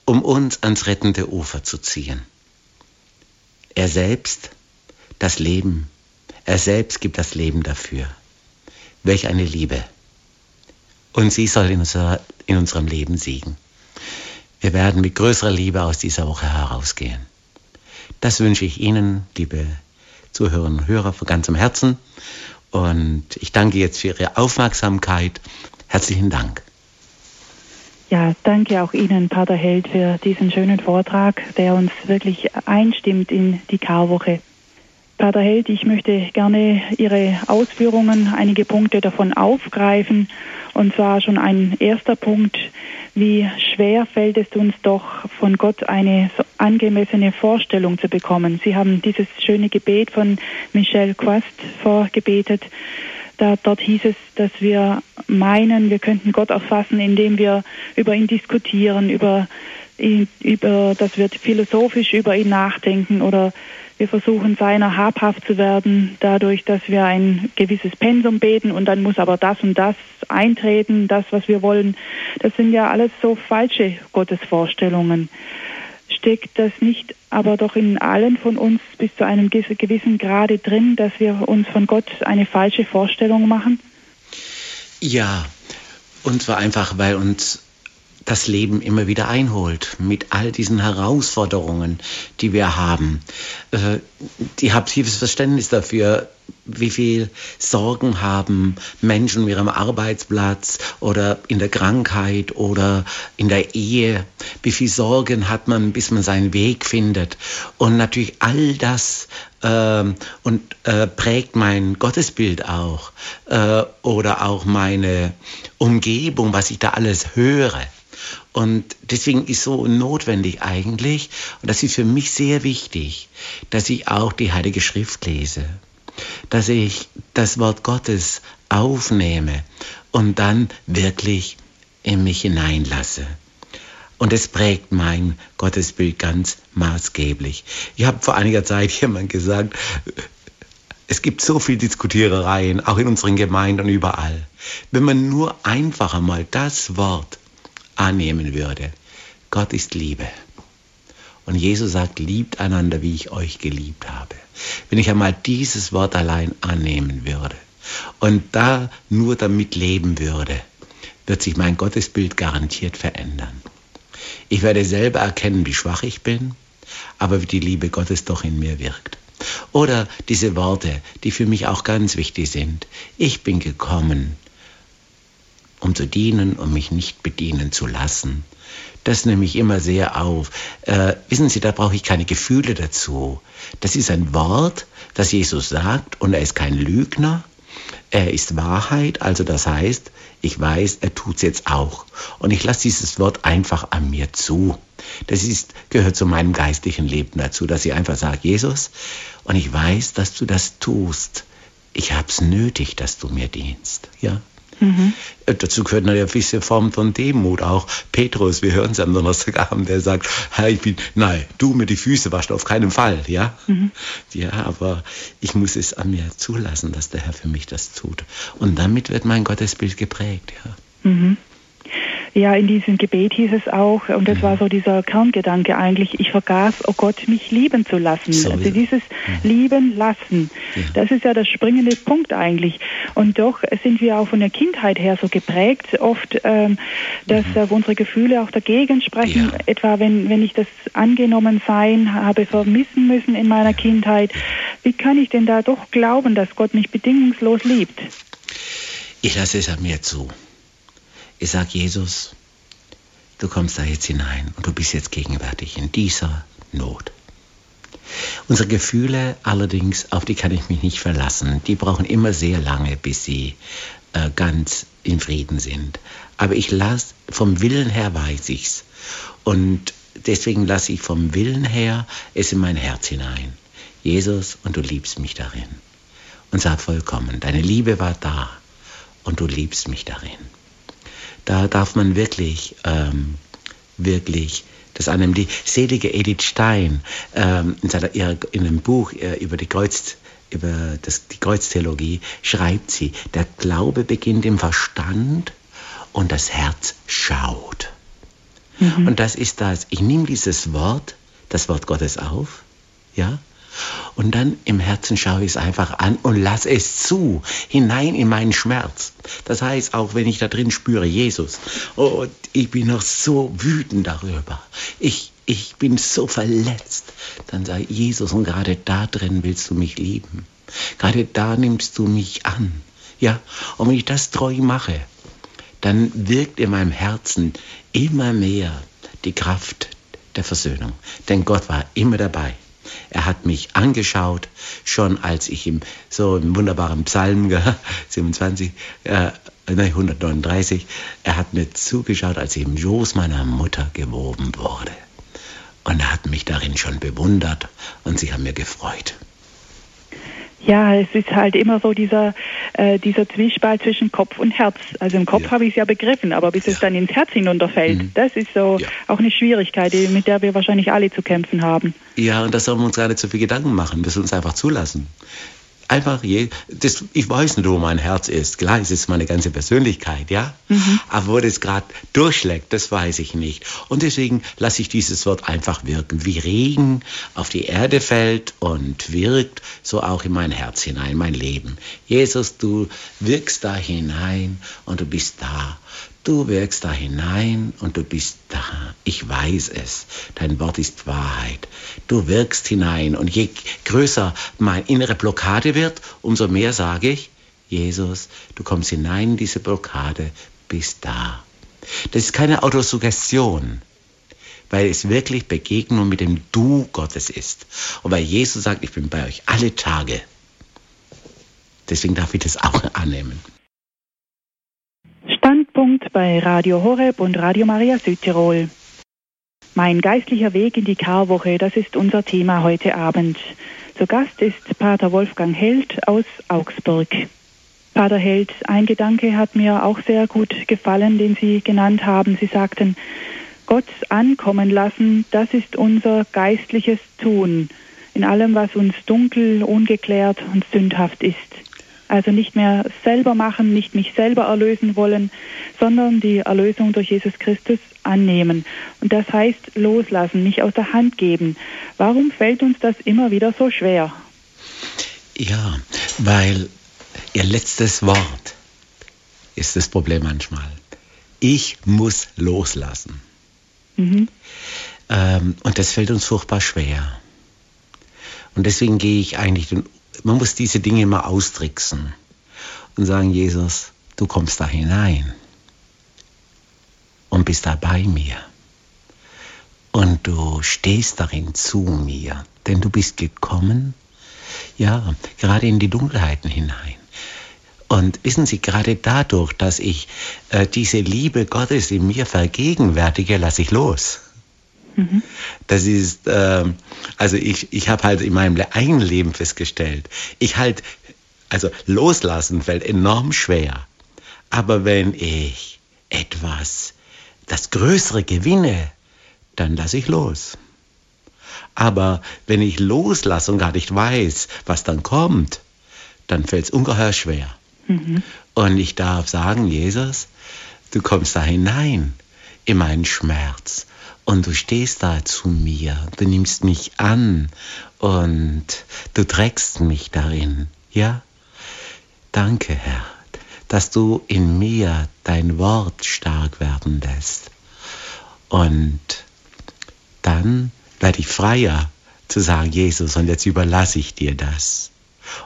um uns ans rettende Ufer zu ziehen. Er selbst das Leben, er selbst gibt das Leben dafür. Welch eine Liebe. Und sie soll in, unser, in unserem Leben siegen. Wir werden mit größerer Liebe aus dieser Woche herausgehen. Das wünsche ich Ihnen, liebe Zuhörerinnen und Hörer, von ganzem Herzen. Und ich danke jetzt für Ihre Aufmerksamkeit. Herzlichen Dank. Ja, danke auch Ihnen, Pater Held, für diesen schönen Vortrag, der uns wirklich einstimmt in die Karwoche. Pater Held, ich möchte gerne Ihre Ausführungen, einige Punkte davon aufgreifen. Und zwar schon ein erster Punkt, wie schwer fällt es uns doch, von Gott eine angemessene Vorstellung zu bekommen. Sie haben dieses schöne Gebet von Michel Quast vorgebetet. Da, dort hieß es, dass wir meinen, wir könnten Gott erfassen, indem wir über ihn diskutieren, über, über, dass wir philosophisch über ihn nachdenken oder wir versuchen seiner habhaft zu werden, dadurch, dass wir ein gewisses Pensum beten und dann muss aber das und das eintreten, das, was wir wollen. Das sind ja alles so falsche Gottesvorstellungen steckt das nicht aber doch in allen von uns bis zu einem gewissen Grade drin, dass wir uns von Gott eine falsche Vorstellung machen? Ja, und zwar einfach, weil uns das Leben immer wieder einholt mit all diesen Herausforderungen, die wir haben. Äh, ich habe tiefes Verständnis dafür, wie viel Sorgen haben Menschen mit ihrem Arbeitsplatz oder in der Krankheit oder in der Ehe. Wie viel Sorgen hat man, bis man seinen Weg findet. Und natürlich all das äh, und äh, prägt mein Gottesbild auch äh, oder auch meine Umgebung, was ich da alles höre. Und deswegen ist so notwendig eigentlich, und das ist für mich sehr wichtig, dass ich auch die Heilige Schrift lese, dass ich das Wort Gottes aufnehme und dann wirklich in mich hineinlasse. Und es prägt mein Gottesbild ganz maßgeblich. Ich habe vor einiger Zeit jemand gesagt, es gibt so viel Diskutierereien, auch in unseren Gemeinden und überall. Wenn man nur einfach einmal das Wort annehmen würde. Gott ist Liebe. Und Jesus sagt, liebt einander, wie ich euch geliebt habe. Wenn ich einmal dieses Wort allein annehmen würde und da nur damit leben würde, wird sich mein Gottesbild garantiert verändern. Ich werde selber erkennen, wie schwach ich bin, aber wie die Liebe Gottes doch in mir wirkt. Oder diese Worte, die für mich auch ganz wichtig sind. Ich bin gekommen, um zu dienen, um mich nicht bedienen zu lassen. Das nehme ich immer sehr auf. Äh, wissen Sie, da brauche ich keine Gefühle dazu. Das ist ein Wort, das Jesus sagt und er ist kein Lügner. Er ist Wahrheit, also das heißt, ich weiß, er tut es jetzt auch. Und ich lasse dieses Wort einfach an mir zu. Das ist, gehört zu meinem geistlichen Leben dazu, dass ich einfach sage, Jesus, und ich weiß, dass du das tust. Ich habe es nötig, dass du mir dienst. Ja? Mhm. Dazu gehört eine gewisse Form von Demut auch. Petrus, wir hören es am Donnerstagabend, der sagt, Herr, ich bin, nein, du mir die Füße waschen, auf keinen Fall, ja? Mhm. Ja, aber ich muss es an mir zulassen, dass der Herr für mich das tut. Und damit wird mein Gottesbild geprägt, ja. Mhm. Ja, in diesem Gebet hieß es auch, und das mhm. war so dieser Kerngedanke eigentlich, ich vergaß, oh Gott, mich lieben zu lassen. So, also dieses mhm. Lieben lassen, ja. das ist ja der springende Punkt eigentlich. Und doch sind wir auch von der Kindheit her so geprägt, oft, ähm, dass mhm. äh, unsere Gefühle auch dagegen sprechen. Ja. Etwa, wenn, wenn ich das angenommen sein habe vermissen müssen in meiner Kindheit, wie kann ich denn da doch glauben, dass Gott mich bedingungslos liebt? Ich lasse es an mir zu. Ich sage, Jesus, du kommst da jetzt hinein und du bist jetzt gegenwärtig in dieser Not. Unsere Gefühle allerdings, auf die kann ich mich nicht verlassen. Die brauchen immer sehr lange, bis sie äh, ganz in Frieden sind. Aber ich lasse, vom Willen her weiß ich's. Und deswegen lasse ich vom Willen her es in mein Herz hinein. Jesus, und du liebst mich darin. Und sag vollkommen, deine Liebe war da und du liebst mich darin. Da darf man wirklich, ähm, wirklich, das einem die selige Edith Stein ähm, in, seiner, in einem Buch äh, über die Kreuz, über das, die Kreuztheologie schreibt sie, der Glaube beginnt im Verstand und das Herz schaut. Mhm. Und das ist das. Ich nehme dieses Wort, das Wort Gottes auf, ja, und dann im Herzen schaue ich es einfach an und lasse es zu, hinein in meinen Schmerz. Das heißt, auch wenn ich da drin spüre, Jesus, oh, ich bin noch so wütend darüber. Ich, ich bin so verletzt. Dann sage Jesus, und gerade da drin willst du mich lieben. Gerade da nimmst du mich an. Ja, und wenn ich das treu mache, dann wirkt in meinem Herzen immer mehr die Kraft der Versöhnung. Denn Gott war immer dabei. Er hat mich angeschaut, schon als ich im so im wunderbaren Psalm 27, äh, 139, er hat mir zugeschaut, als ich im Schoß meiner Mutter gewoben wurde. Und er hat mich darin schon bewundert und sich an mir gefreut. Ja, es ist halt immer so dieser, äh, dieser Zwiespalt zwischen Kopf und Herz. Also im Kopf ja. habe ich es ja begriffen, aber bis ja. es dann ins Herz hinunterfällt, mhm. das ist so ja. auch eine Schwierigkeit, mit der wir wahrscheinlich alle zu kämpfen haben. Ja, und da sollen wir uns gar nicht so viel Gedanken machen, das uns einfach zulassen einfach je, das, ich weiß nicht, wo mein Herz ist. Klar, es ist meine ganze Persönlichkeit, ja. Mhm. Aber wo das gerade durchschlägt, das weiß ich nicht. Und deswegen lasse ich dieses Wort einfach wirken. Wie Regen auf die Erde fällt und wirkt, so auch in mein Herz hinein, mein Leben. Jesus, du wirkst da hinein und du bist da. Du wirkst da hinein und du bist da. Ich weiß es. Dein Wort ist Wahrheit. Du wirkst hinein und je größer meine innere Blockade wird, umso mehr sage ich, Jesus, du kommst hinein in diese Blockade, bist da. Das ist keine Autosuggestion, weil es wirklich Begegnung mit dem Du Gottes ist. Und weil Jesus sagt, ich bin bei euch alle Tage. Deswegen darf ich das auch annehmen. Standpunkt bei Radio Horeb und Radio Maria Südtirol. Mein geistlicher Weg in die Karwoche, das ist unser Thema heute Abend. Zu Gast ist Pater Wolfgang Held aus Augsburg. Pater Held, ein Gedanke hat mir auch sehr gut gefallen, den Sie genannt haben. Sie sagten, Gott ankommen lassen, das ist unser geistliches Tun in allem, was uns dunkel, ungeklärt und sündhaft ist. Also nicht mehr selber machen, nicht mich selber erlösen wollen, sondern die Erlösung durch Jesus Christus annehmen. Und das heißt loslassen, nicht aus der Hand geben. Warum fällt uns das immer wieder so schwer? Ja, weil ihr letztes Wort ist das Problem manchmal. Ich muss loslassen. Mhm. Ähm, und das fällt uns furchtbar schwer. Und deswegen gehe ich eigentlich den man muss diese Dinge immer austricksen und sagen, Jesus, du kommst da hinein und bist da bei mir. Und du stehst darin zu mir, denn du bist gekommen, ja, gerade in die Dunkelheiten hinein. Und wissen Sie, gerade dadurch, dass ich äh, diese Liebe Gottes in mir vergegenwärtige, lasse ich los. Das ist, äh, also ich, ich habe halt in meinem eigenen Leben festgestellt, ich halt, also loslassen fällt enorm schwer. Aber wenn ich etwas, das Größere gewinne, dann lasse ich los. Aber wenn ich loslasse und gar nicht weiß, was dann kommt, dann fällt es ungeheuer schwer. Mhm. Und ich darf sagen, Jesus, du kommst da hinein in meinen Schmerz und du stehst da zu mir, du nimmst mich an und du trägst mich darin. Ja? Danke, Herr, dass du in mir dein Wort stark werden lässt. Und dann werde ich freier zu sagen, Jesus, und jetzt überlasse ich dir das.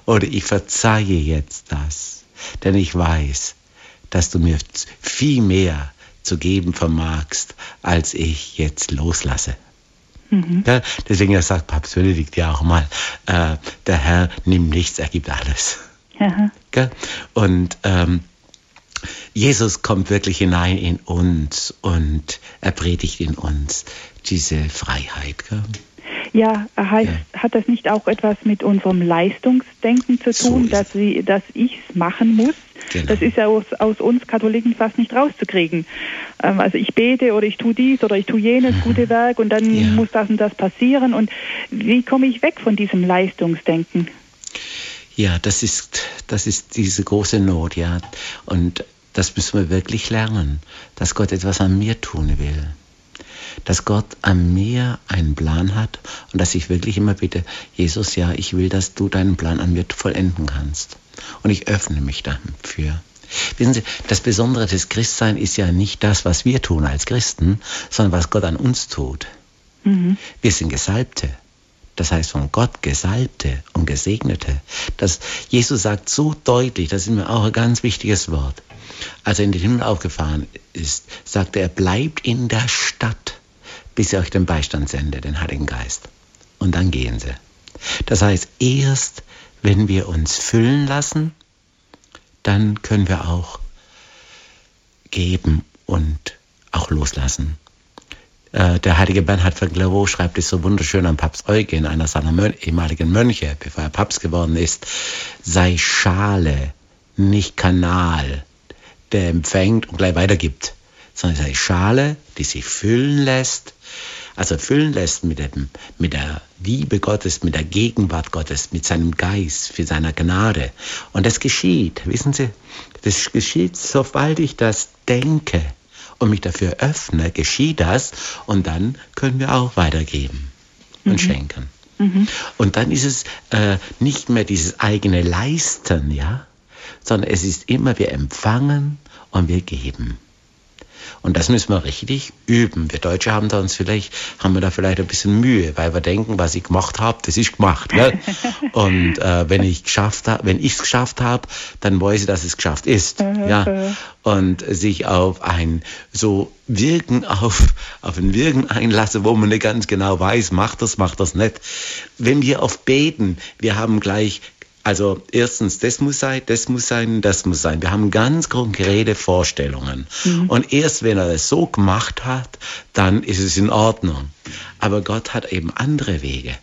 Oder ich verzeihe jetzt das, denn ich weiß, dass du mir viel mehr zu geben vermagst, als ich jetzt loslasse. Mhm. Ja, deswegen sagt Papst Benedikt ja auch mal, äh, der Herr nimmt nichts, er gibt alles. Ja. Und ähm, Jesus kommt wirklich hinein in uns und er predigt in uns diese Freiheit. Gell? Ja, heißt, ja. hat das nicht auch etwas mit unserem Leistungsdenken zu tun, so dass, sie, dass ich es machen muss? Genau. Das ist ja aus, aus, uns Katholiken fast nicht rauszukriegen. Ähm, also ich bete oder ich tue dies oder ich tue jenes mhm. gute Werk und dann ja. muss das und das passieren. Und wie komme ich weg von diesem Leistungsdenken? Ja, das ist, das ist diese große Not, ja. Und das müssen wir wirklich lernen, dass Gott etwas an mir tun will dass Gott an mir einen Plan hat und dass ich wirklich immer bitte, Jesus, ja, ich will, dass du deinen Plan an mir vollenden kannst. Und ich öffne mich dafür. Wissen Sie, das Besondere des Christseins ist ja nicht das, was wir tun als Christen, sondern was Gott an uns tut. Mhm. Wir sind Gesalbte. Das heißt von Gott Gesalbte und Gesegnete. Das, Jesus sagt so deutlich, das ist mir auch ein ganz wichtiges Wort. Als er in den Himmel aufgefahren ist, sagte er, bleibt in der Stadt bis ihr euch den Beistand sendet, den Heiligen Geist. Und dann gehen sie. Das heißt, erst wenn wir uns füllen lassen, dann können wir auch geben und auch loslassen. Äh, der heilige Bernhard von Clairvaux schreibt es so wunderschön an Papst Eugen, einer seiner Mön ehemaligen Mönche, bevor er Papst geworden ist, sei Schale, nicht Kanal, der empfängt und gleich weitergibt, sondern sei Schale, die sich füllen lässt also füllen lässt mit, dem, mit der Liebe Gottes, mit der Gegenwart Gottes, mit seinem Geist, für seiner Gnade. Und das geschieht, wissen Sie, das geschieht, sobald ich das denke und mich dafür öffne, geschieht das und dann können wir auch weitergeben und mhm. schenken. Mhm. Und dann ist es äh, nicht mehr dieses eigene Leisten, ja, sondern es ist immer, wir empfangen und wir geben. Und das müssen wir richtig üben. Wir Deutsche haben da uns vielleicht, haben wir da vielleicht ein bisschen Mühe, weil wir denken, was ich gemacht habe, das ist gemacht. Gell? Und äh, wenn ich geschafft habe, wenn ich es geschafft habe, dann weiß ich, dass es geschafft ist. ja. Und sich auf ein so Wirken auf, auf ein Wirken einlasse, wo man nicht ganz genau weiß, macht das, macht das nicht. Wenn wir auf beten, wir haben gleich also erstens, das muss sein, das muss sein, das muss sein. Wir haben ganz konkrete Vorstellungen. Mhm. Und erst wenn er es so gemacht hat, dann ist es in Ordnung. Aber Gott hat eben andere Wege.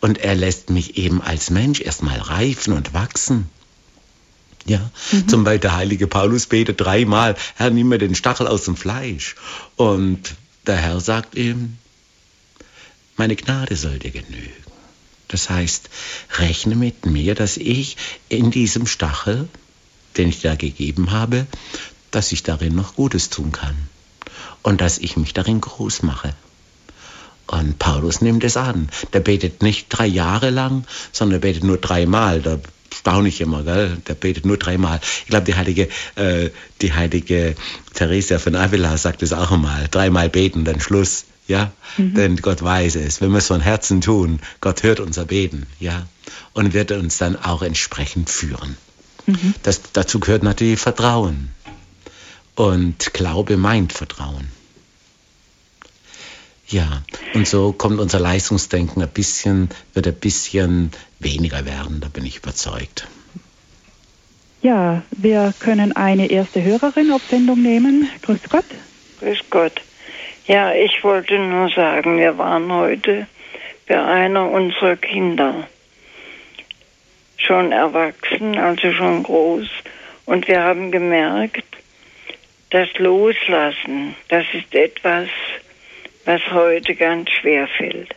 Und er lässt mich eben als Mensch erstmal reifen und wachsen. Ja, mhm. zum Beispiel der heilige Paulus betet dreimal, Herr, nimm mir den Stachel aus dem Fleisch. Und der Herr sagt ihm, meine Gnade soll dir genügen. Das heißt, rechne mit mir, dass ich in diesem Stachel, den ich da gegeben habe, dass ich darin noch Gutes tun kann und dass ich mich darin groß mache. Und Paulus nimmt es an. Der betet nicht drei Jahre lang, sondern er betet nur dreimal. Da staune ich immer, gell? Der betet nur dreimal. Ich glaube, die heilige, äh, die heilige Theresia von Avila sagt es auch einmal. Dreimal beten, dann Schluss ja, mhm. denn Gott weiß es. Wenn wir es von Herzen tun, Gott hört unser Beten, ja, und wird uns dann auch entsprechend führen. Mhm. Das, dazu gehört natürlich Vertrauen. Und Glaube meint Vertrauen. Ja, und so kommt unser Leistungsdenken ein bisschen, wird ein bisschen weniger werden, da bin ich überzeugt. Ja, wir können eine erste Hörerin auf Sendung nehmen. Grüß Gott. Grüß Gott. Ja, ich wollte nur sagen, wir waren heute bei einer unserer Kinder schon erwachsen, also schon groß. Und wir haben gemerkt, das Loslassen, das ist etwas, was heute ganz schwer fällt.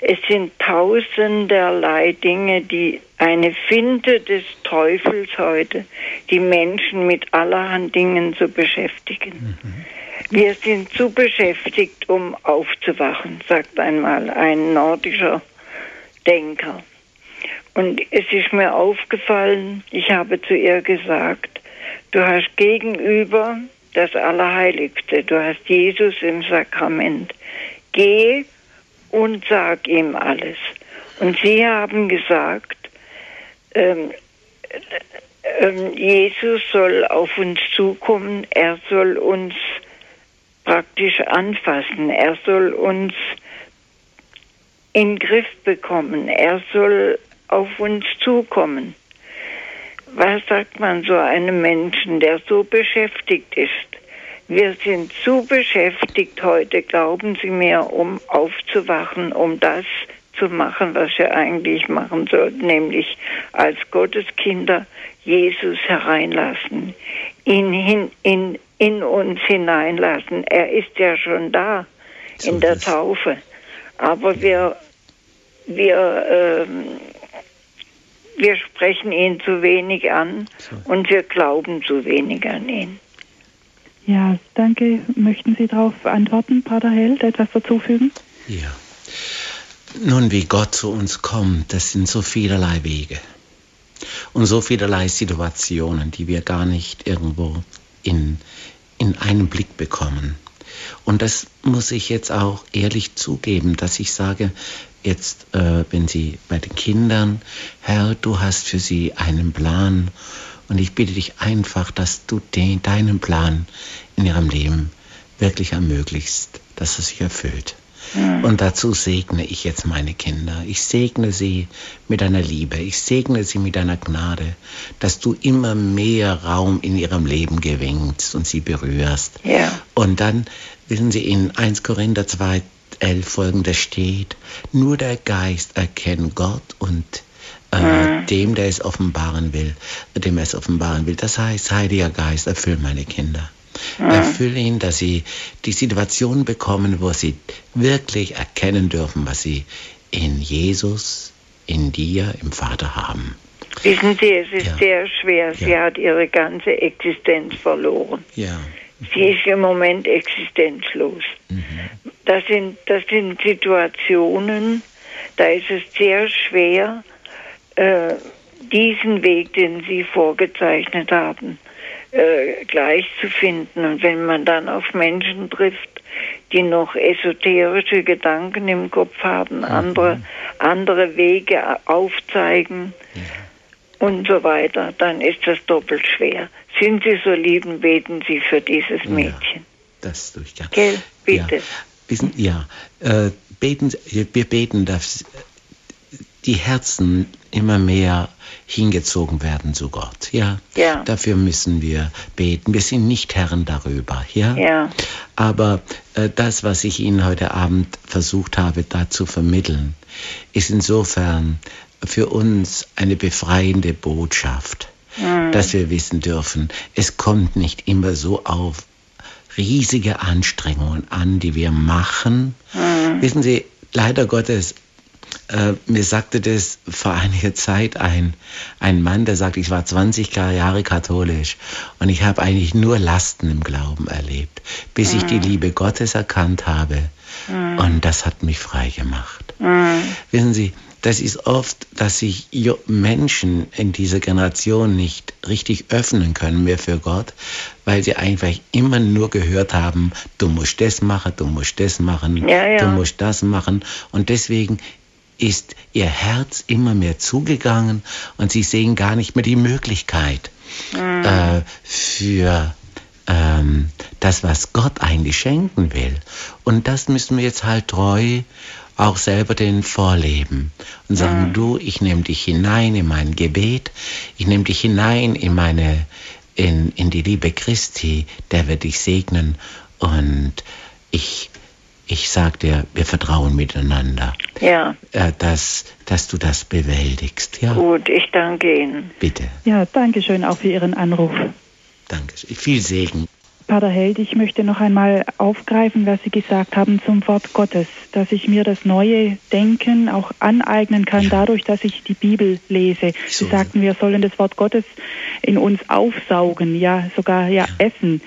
Es sind tausenderlei Dinge, die eine Finte des Teufels heute, die Menschen mit allerhand Dingen zu beschäftigen. Mhm. Wir sind zu beschäftigt, um aufzuwachen, sagt einmal ein nordischer Denker. Und es ist mir aufgefallen, ich habe zu ihr gesagt, du hast gegenüber das Allerheiligste, du hast Jesus im Sakrament. Geh und sag ihm alles. Und sie haben gesagt, ähm, ähm, Jesus soll auf uns zukommen, er soll uns praktisch anfassen. Er soll uns in den Griff bekommen. Er soll auf uns zukommen. was sagt man so einem Menschen, der so beschäftigt ist? Wir sind zu beschäftigt heute, glauben Sie mir, um aufzuwachen, um das zu machen, was wir eigentlich machen sollten, nämlich als Gotteskinder Jesus hereinlassen, ihn hin, in, in uns hineinlassen. Er ist ja schon da so in der Taufe. Aber wir, wir, ähm, wir sprechen ihn zu wenig an so. und wir glauben zu wenig an ihn. Ja, danke. Möchten Sie darauf antworten, Pater Held, etwas dazufügen? Ja. Nun, wie Gott zu uns kommt, das sind so vielerlei Wege und so vielerlei Situationen, die wir gar nicht irgendwo in, in einen Blick bekommen. Und das muss ich jetzt auch ehrlich zugeben, dass ich sage, jetzt, äh, wenn Sie bei den Kindern, Herr, du hast für sie einen Plan und ich bitte dich einfach, dass du den, deinen Plan in ihrem Leben wirklich ermöglichst, dass es sich erfüllt. Mhm. Und dazu segne ich jetzt meine Kinder. Ich segne sie mit deiner Liebe. Ich segne sie mit deiner Gnade, dass du immer mehr Raum in ihrem Leben gewinnst und sie berührst. Ja. Und dann, wissen Sie, in 1 Korinther 2, 11 folgendes steht, nur der Geist erkennt Gott und äh, mhm. dem, der es offenbaren will, dem er es offenbaren will. Das heißt, Heiliger Geist, erfüll meine Kinder. Mhm. Erfüll ihnen, dass sie die Situation bekommen, wo sie wirklich erkennen dürfen, was sie in Jesus, in dir, im Vater haben. Wissen Sie, es ist ja. sehr schwer. Sie ja. hat ihre ganze Existenz verloren. Ja. Sie ist im Moment existenzlos. Mhm. Das, sind, das sind Situationen, da ist es sehr schwer, äh, diesen Weg, den Sie vorgezeichnet haben, äh, gleich zu finden. Und wenn man dann auf Menschen trifft, die noch esoterische Gedanken im Kopf haben, mhm. andere, andere Wege aufzeigen ja. und so weiter, dann ist das doppelt schwer. Sind Sie so lieben, beten Sie für dieses Mädchen. Ja, das gerne. Gell, bitte. Ja, wissen, ja äh, beten, wir beten, dass die Herzen immer mehr hingezogen werden zu Gott. Ja? ja. Dafür müssen wir beten. Wir sind nicht Herren darüber. Ja. ja. Aber äh, das, was ich Ihnen heute Abend versucht habe, da zu vermitteln, ist insofern für uns eine befreiende Botschaft, mhm. dass wir wissen dürfen, es kommt nicht immer so auf riesige Anstrengungen an, die wir machen. Mhm. Wissen Sie, leider Gottes äh, mir sagte das vor einiger Zeit ein, ein Mann, der sagt, ich war 20 Jahre katholisch und ich habe eigentlich nur Lasten im Glauben erlebt, bis mhm. ich die mhm. Liebe Gottes erkannt habe. Mhm. Und das hat mich frei gemacht. Mhm. Wissen Sie, das ist oft, dass sich Menschen in dieser Generation nicht richtig öffnen können mehr für Gott, weil sie einfach immer nur gehört haben, du musst das machen, du musst das machen, ja, ja. du musst das machen. Und deswegen ist ihr Herz immer mehr zugegangen und sie sehen gar nicht mehr die Möglichkeit mhm. äh, für ähm, das, was Gott eigentlich schenken will. Und das müssen wir jetzt halt treu auch selber den vorleben und sagen, mhm. du, ich nehme dich hinein in mein Gebet, ich nehme dich hinein in meine, in, in die Liebe Christi, der wird dich segnen und ich ich sag dir, wir vertrauen miteinander. Ja. Äh, dass, dass du das bewältigst. Ja. Gut, ich danke Ihnen. Bitte. Ja, danke schön auch für Ihren Anruf. Danke. Viel Segen. Pater Held, ich möchte noch einmal aufgreifen, was Sie gesagt haben zum Wort Gottes, dass ich mir das neue Denken auch aneignen kann, ja. dadurch, dass ich die Bibel lese. So. Sie sagten, wir sollen das Wort Gottes in uns aufsaugen, ja, sogar ja, ja. essen.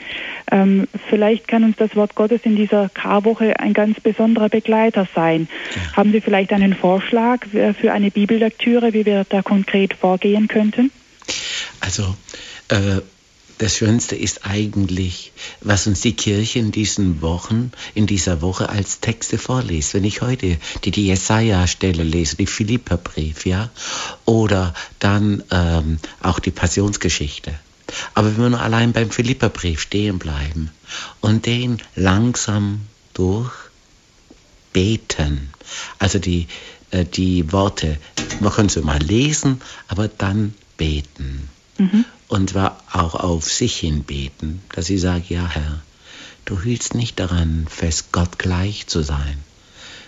Ähm, vielleicht kann uns das Wort Gottes in dieser Karwoche ein ganz besonderer Begleiter sein. Ja. Haben Sie vielleicht einen Vorschlag für eine Bibellektüre, wie wir da konkret vorgehen könnten? Also, äh, das Schönste ist eigentlich, was uns die Kirche in diesen Wochen, in dieser Woche als Texte vorliest. Wenn ich heute die, die Jesaja-Stelle lese, die Philipperbrief, ja, oder dann ähm, auch die Passionsgeschichte. Aber wenn wir nur allein beim Philipperbrief stehen bleiben und den langsam durchbeten, also die, äh, die Worte, man kann sie mal lesen, aber dann beten Mhm. Und zwar auch auf sich hin beten, dass ich sage, ja Herr, du hielst nicht daran fest, Gott gleich zu sein,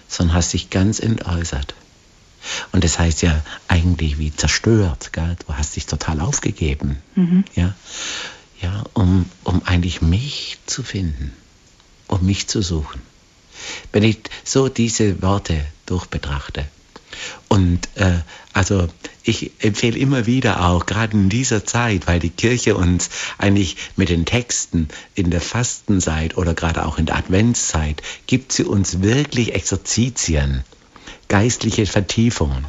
sondern hast dich ganz entäußert. Und das heißt ja eigentlich wie zerstört, gell? du hast dich total aufgegeben, mhm. ja, ja um, um eigentlich mich zu finden, um mich zu suchen. Wenn ich so diese Worte durchbetrachte, und äh, also ich empfehle immer wieder auch, gerade in dieser Zeit, weil die Kirche uns eigentlich mit den Texten in der Fastenzeit oder gerade auch in der Adventszeit, gibt sie uns wirklich Exerzitien, geistliche Vertiefungen.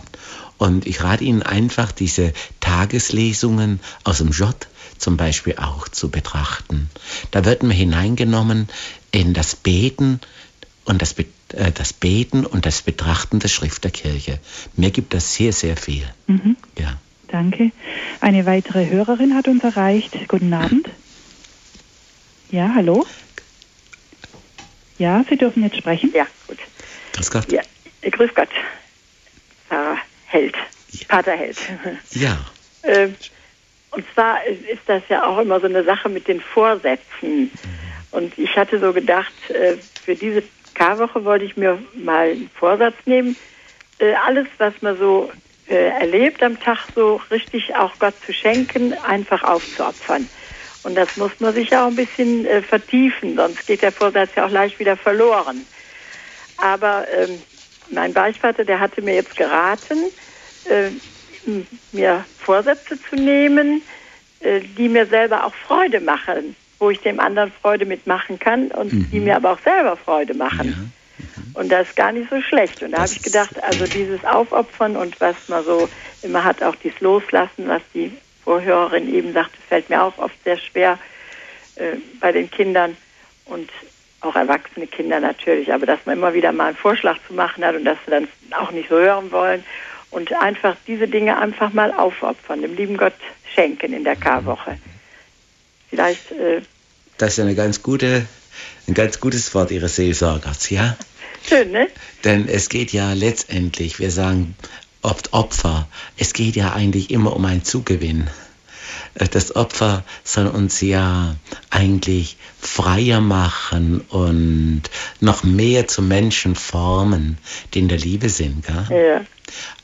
Und ich rate Ihnen einfach, diese Tageslesungen aus dem Jott zum Beispiel auch zu betrachten. Da wird man hineingenommen in das Beten und das, äh, das Beten und das Betrachten der Schrift der Kirche. Mir gibt das sehr, sehr viel. Mhm. Ja. Danke. Eine weitere Hörerin hat uns erreicht. Guten Abend. Ja, hallo? Ja, Sie dürfen jetzt sprechen. Ja, gut. Grüß Gott. Ja, äh, grüß Gott. Pfarrer Held. Ja. Pater Held. Ja. Ähm, und zwar ist das ja auch immer so eine Sache mit den Vorsätzen. Mhm. Und ich hatte so gedacht, äh, für diese Karwoche wollte ich mir mal einen Vorsatz nehmen, äh, alles, was man so äh, erlebt am Tag, so richtig auch Gott zu schenken, einfach aufzuopfern. Und das muss man sich ja auch ein bisschen äh, vertiefen, sonst geht der Vorsatz ja auch leicht wieder verloren. Aber ähm, mein Beichtvater, der hatte mir jetzt geraten, äh, mir Vorsätze zu nehmen, äh, die mir selber auch Freude machen wo ich dem anderen Freude mitmachen kann und mhm. die mir aber auch selber Freude machen. Ja. Mhm. Und das ist gar nicht so schlecht. Und da habe ich gedacht, also dieses Aufopfern und was man so immer hat, auch dieses Loslassen, was die Vorhörerin eben sagte, fällt mir auch oft sehr schwer äh, bei den Kindern und auch erwachsene Kinder natürlich, aber dass man immer wieder mal einen Vorschlag zu machen hat und dass sie dann auch nicht so hören wollen und einfach diese Dinge einfach mal aufopfern, dem lieben Gott schenken in der Karwoche vielleicht. Äh das ist eine ganz gute, ein ganz gutes Wort Ihres Seelsorgers, ja? Schön, ne? Denn es geht ja letztendlich, wir sagen oft Opfer, es geht ja eigentlich immer um einen Zugewinn. Äh, das Opfer soll uns ja eigentlich freier machen und noch mehr zu Menschen formen, die in der Liebe sind. Gell? Ja.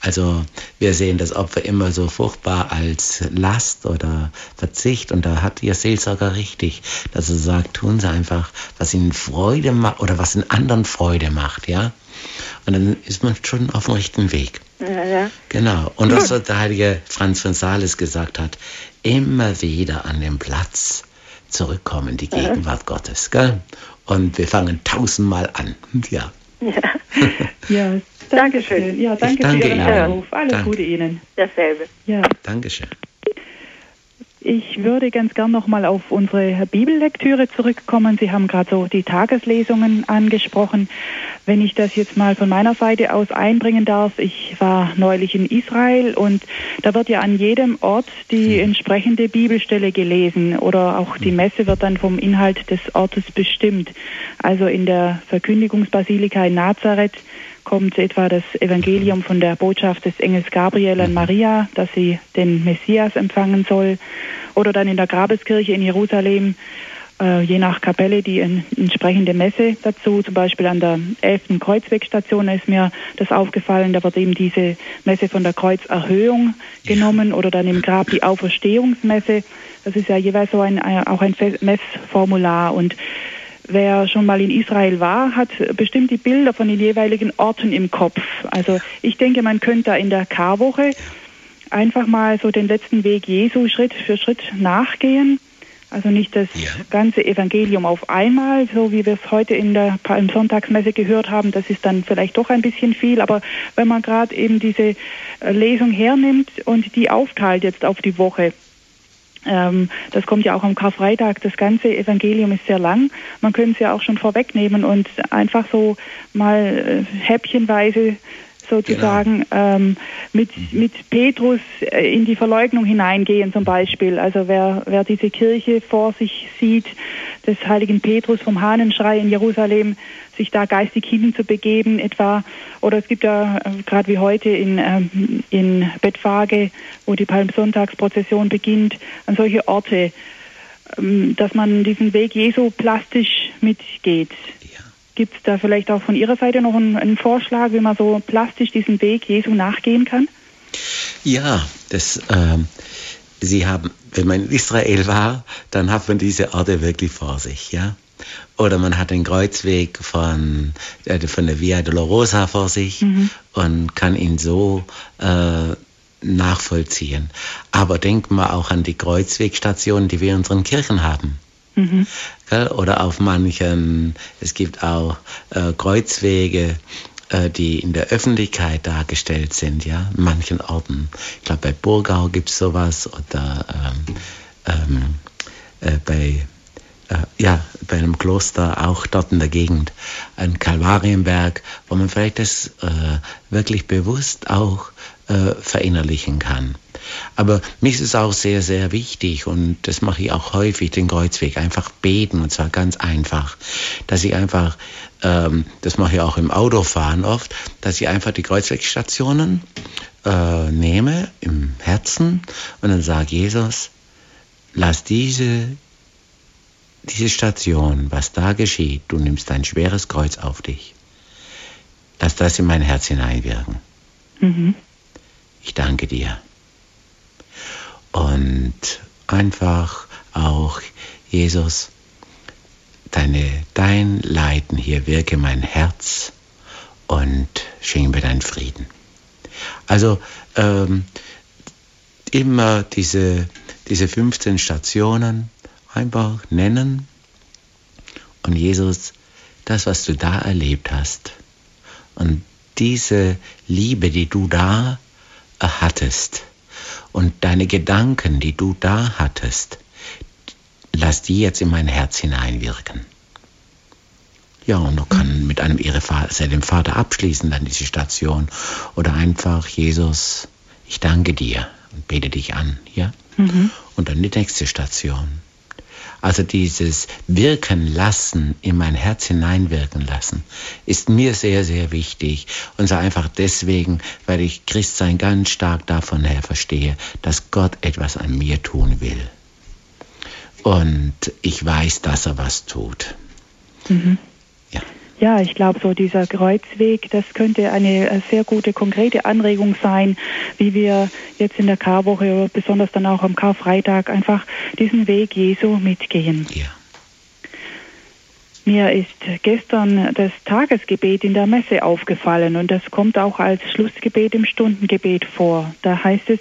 Also wir sehen das Opfer immer so furchtbar als Last oder Verzicht und da hat Ihr Seelsorger richtig, dass er sagt, tun Sie einfach, was Ihnen Freude macht oder was in anderen Freude macht, ja. Und dann ist man schon auf dem richtigen Weg. Ja, ja. Genau. Und was der heilige Franz von Sales gesagt hat, immer wieder an den Platz zurückkommen, die Gegenwart ja. Gottes. Gell? Und wir fangen tausendmal an. Ja. Ja, ja Dankeschön. Ja, danke, danke für Ihren Anruf. Alles danke. Gute Ihnen. Dasselbe. Ja. Dankeschön. Ich würde ganz gern nochmal auf unsere Bibellektüre zurückkommen. Sie haben gerade so die Tageslesungen angesprochen. Wenn ich das jetzt mal von meiner Seite aus einbringen darf, ich war neulich in Israel und da wird ja an jedem Ort die mhm. entsprechende Bibelstelle gelesen oder auch die mhm. Messe wird dann vom Inhalt des Ortes bestimmt. Also in der Verkündigungsbasilika in Nazareth kommt etwa das Evangelium von der Botschaft des Engels Gabriel an mhm. Maria, dass sie den Messias empfangen soll. Oder dann in der Grabeskirche in Jerusalem, äh, je nach Kapelle, die entsprechende Messe dazu. Zum Beispiel an der 11. Kreuzwegstation ist mir das aufgefallen. Da wird eben diese Messe von der Kreuzerhöhung genommen oder dann im Grab die Auferstehungsmesse. Das ist ja jeweils so ein, auch ein Messformular und Wer schon mal in Israel war, hat bestimmt die Bilder von den jeweiligen Orten im Kopf. Also ich denke, man könnte da in der Karwoche einfach mal so den letzten Weg Jesu Schritt für Schritt nachgehen. Also nicht das ja. ganze Evangelium auf einmal, so wie wir es heute in der Sonntagsmesse gehört haben. Das ist dann vielleicht doch ein bisschen viel. Aber wenn man gerade eben diese äh, Lesung hernimmt und die aufteilt jetzt auf die Woche, das kommt ja auch am Karfreitag. Das ganze Evangelium ist sehr lang. Man könnte es ja auch schon vorwegnehmen und einfach so mal äh, häppchenweise sozusagen genau. ähm, mit, mit Petrus äh, in die Verleugnung hineingehen zum Beispiel. Also wer, wer diese Kirche vor sich sieht, des heiligen Petrus vom Hahnenschrei in Jerusalem, sich da geistig hinzubegeben etwa. Oder es gibt ja äh, gerade wie heute in, ähm, in Bettfage, wo die Palmsonntagsprozession beginnt, an solche Orte, ähm, dass man diesen Weg Jesu plastisch mitgeht. Gibt es da vielleicht auch von Ihrer Seite noch einen, einen, Vorschlag, wie man so plastisch diesen Weg Jesu nachgehen kann? Ja, das, ähm, Sie haben, wenn man in Israel war, dann hat man diese Orte wirklich vor sich, ja. Oder man hat den Kreuzweg von, äh, von der Via Dolorosa vor sich mhm. und kann ihn so äh, nachvollziehen. Aber denken wir auch an die Kreuzwegstationen, die wir in unseren Kirchen haben. Mhm. Oder auf manchen, es gibt auch äh, Kreuzwege, äh, die in der Öffentlichkeit dargestellt sind, ja, in manchen Orten. Ich glaube, bei Burgau gibt es sowas oder ähm, ähm, äh, bei äh, ja, bei einem Kloster auch dort in der Gegend, ein Kalvarienberg, wo man vielleicht das äh, wirklich bewusst auch äh, verinnerlichen kann. Aber mir ist es auch sehr, sehr wichtig und das mache ich auch häufig, den Kreuzweg, einfach beten und zwar ganz einfach, dass ich einfach, ähm, das mache ich auch im Autofahren oft, dass ich einfach die Kreuzwegstationen äh, nehme im Herzen und dann sage Jesus, lass diese diese Station, was da geschieht, du nimmst dein schweres Kreuz auf dich. Lass das in mein Herz hineinwirken. Mhm. Ich danke dir. Und einfach auch, Jesus, deine, dein Leiden hier wirke mein Herz und schenke mir deinen Frieden. Also ähm, immer diese, diese 15 Stationen, einfach nennen und Jesus, das, was du da erlebt hast und diese Liebe, die du da hattest und deine Gedanken, die du da hattest, lass die jetzt in mein Herz hineinwirken. Ja, und du kann mit einem Ehre dem Vater abschließen, dann diese Station. Oder einfach, Jesus, ich danke dir und bete dich an, ja? Mhm. Und dann die nächste Station. Also dieses Wirken lassen, in mein Herz hineinwirken lassen, ist mir sehr, sehr wichtig. Und zwar einfach deswegen, weil ich Christsein ganz stark davon her verstehe, dass Gott etwas an mir tun will. Und ich weiß, dass er was tut. Mhm. Ja. Ich glaube, so dieser Kreuzweg, das könnte eine äh, sehr gute, konkrete Anregung sein, wie wir jetzt in der Karwoche, besonders dann auch am Karfreitag, einfach diesen Weg Jesu mitgehen. Ja. Mir ist gestern das Tagesgebet in der Messe aufgefallen und das kommt auch als Schlussgebet im Stundengebet vor. Da heißt es,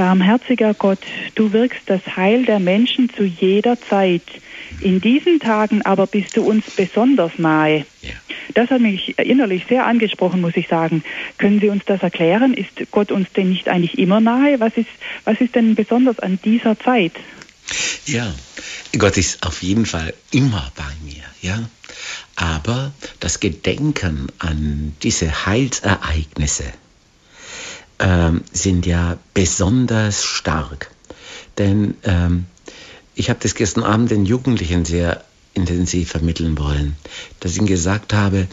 Barmherziger Gott, du wirkst das Heil der Menschen zu jeder Zeit. In diesen Tagen aber bist du uns besonders nahe. Ja. Das hat mich innerlich sehr angesprochen, muss ich sagen. Können Sie uns das erklären? Ist Gott uns denn nicht eigentlich immer nahe? Was ist, was ist denn besonders an dieser Zeit? Ja, Gott ist auf jeden Fall immer bei mir, ja. Aber das Gedenken an diese Heilsereignisse äh, sind ja besonders stark. Denn ähm, ich habe das gestern Abend den Jugendlichen sehr intensiv vermitteln wollen, dass ich ihnen gesagt habe,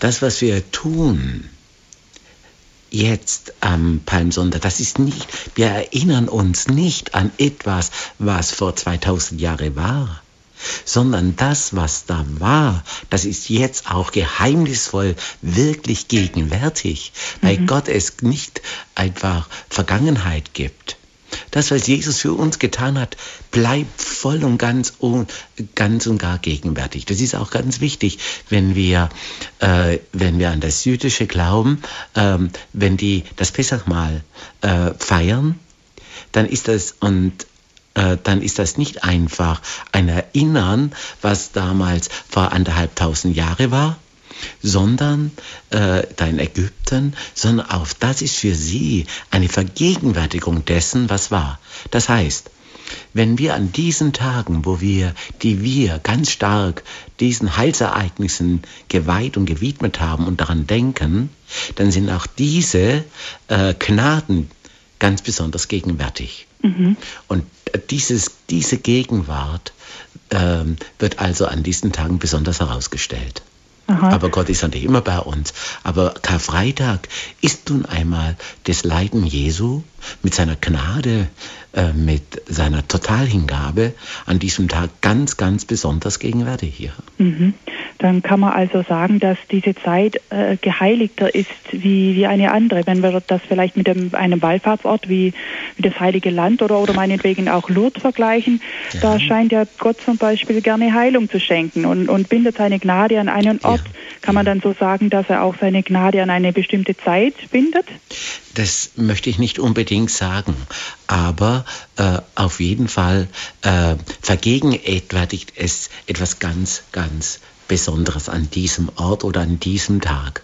das, was wir tun, jetzt am Palmsonntag, das ist nicht, wir erinnern uns nicht an etwas, was vor 2000 Jahren war, sondern das, was da war, das ist jetzt auch geheimnisvoll wirklich gegenwärtig, weil mhm. Gott es nicht einfach Vergangenheit gibt, das, was Jesus für uns getan hat, bleibt voll und ganz und, ganz und gar gegenwärtig. Das ist auch ganz wichtig, wenn wir, äh, wenn wir an das jüdische glauben, äh, wenn die das Pessachmahl äh, feiern, dann ist das und äh, dann ist das nicht einfach ein Erinnern, was damals vor anderthalb tausend Jahre war, sondern äh, da in Ägypten, sondern auch das ist für sie eine Vergegenwärtigung dessen, was war. Das heißt, wenn wir an diesen Tagen, wo wir, die wir ganz stark diesen Heilsereignissen geweiht und gewidmet haben und daran denken, dann sind auch diese äh, Gnaden ganz besonders gegenwärtig. Mhm. Und dieses, diese Gegenwart äh, wird also an diesen Tagen besonders herausgestellt. Aha. Aber Gott ist natürlich immer bei uns. Aber Karfreitag ist nun einmal das Leiden Jesu mit seiner Gnade, äh, mit seiner Totalhingabe an diesem Tag ganz, ganz besonders gegenwärtig hier. Mhm. Dann kann man also sagen, dass diese Zeit äh, geheiligter ist wie, wie eine andere. Wenn wir das vielleicht mit dem, einem Wallfahrtsort wie, wie das Heilige Land oder, oder meinetwegen auch Lourdes vergleichen, ja. da scheint ja Gott zum Beispiel gerne Heilung zu schenken und, und bindet seine Gnade an einen Ort. Ja. Kann man dann so sagen, dass er auch seine Gnade an eine bestimmte Zeit bindet? Das möchte ich nicht unbedingt sagen, aber äh, auf jeden Fall äh, vergegenwärtigt es etwas ganz, ganz Besonderes an diesem Ort oder an diesem Tag,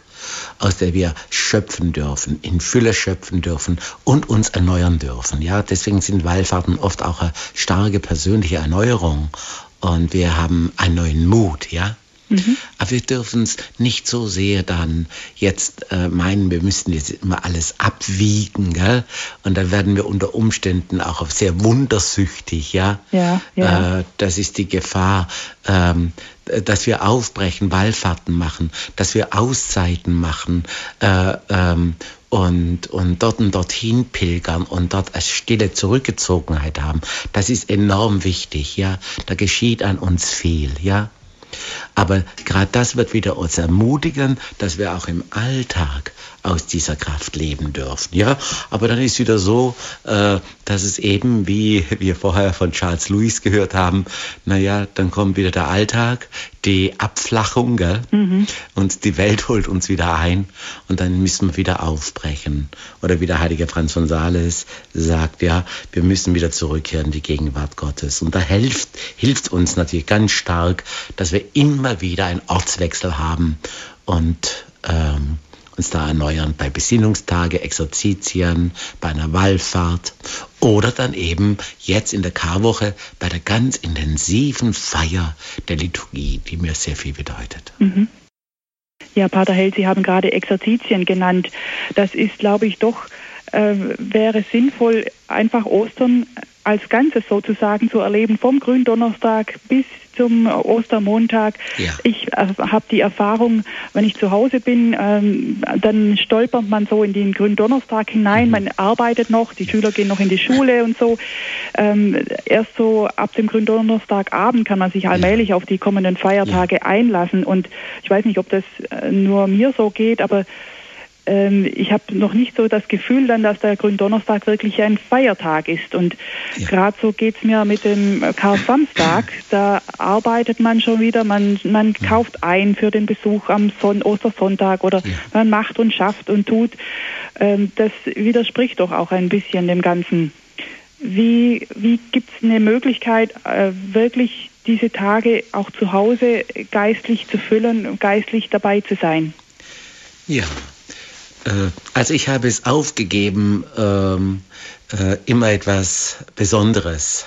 aus der wir schöpfen dürfen, in Fülle schöpfen dürfen und uns erneuern dürfen. Ja, deswegen sind Wallfahrten oft auch eine starke persönliche Erneuerung und wir haben einen neuen Mut, ja. Mhm. Aber wir dürfen es nicht so sehr dann jetzt äh, meinen, wir müssen jetzt immer alles abwiegen, gell? Und dann werden wir unter Umständen auch sehr wundersüchtig, ja. Ja. ja. Äh, das ist die Gefahr, ähm, dass wir aufbrechen, Wallfahrten machen, dass wir Auszeiten machen. Äh, ähm, und, und dort und dorthin pilgern und dort eine stille Zurückgezogenheit haben. Das ist enorm wichtig, ja. Da geschieht an uns viel, ja. Aber gerade das wird wieder uns ermutigen, dass wir auch im Alltag aus dieser Kraft leben dürfen. Ja, aber dann ist wieder so, äh, dass es eben, wie wir vorher von Charles Lewis gehört haben, naja, dann kommt wieder der Alltag, die Abflachung, gell? Mhm. und die Welt holt uns wieder ein und dann müssen wir wieder aufbrechen. Oder wie der heilige Franz von Sales sagt, ja, wir müssen wieder zurückkehren in die Gegenwart Gottes. Und da hilft, hilft uns natürlich ganz stark, dass wir immer wieder einen Ortswechsel haben und ähm, uns da erneuern bei Besinnungstage, Exerzitien, bei einer Wallfahrt oder dann eben jetzt in der Karwoche bei der ganz intensiven Feier der Liturgie, die mir sehr viel bedeutet. Mhm. Ja, Pater Held, Sie haben gerade Exerzitien genannt. Das ist, glaube ich, doch, äh, wäre sinnvoll, einfach Ostern als Ganzes sozusagen zu erleben, vom Gründonnerstag bis zum Ostermontag. Ja. Ich äh, habe die Erfahrung, wenn ich zu Hause bin, ähm, dann stolpert man so in den Gründonnerstag hinein. Mhm. Man arbeitet noch, die Schüler gehen noch in die Schule und so. Ähm, erst so ab dem Gründonnerstagabend kann man sich allmählich ja. auf die kommenden Feiertage ja. einlassen. Und ich weiß nicht, ob das äh, nur mir so geht, aber ich habe noch nicht so das Gefühl dann, dass der Gründonnerstag wirklich ein Feiertag ist. Und ja. gerade so geht es mir mit dem Karsamstag. Da arbeitet man schon wieder, man, man ja. kauft ein für den Besuch am Son Ostersonntag oder ja. man macht und schafft und tut. Ähm, das widerspricht doch auch ein bisschen dem Ganzen. Wie, wie gibt es eine Möglichkeit, äh, wirklich diese Tage auch zu Hause geistlich zu füllen, geistlich dabei zu sein? Ja, also ich habe es aufgegeben, ähm, äh, immer etwas Besonderes,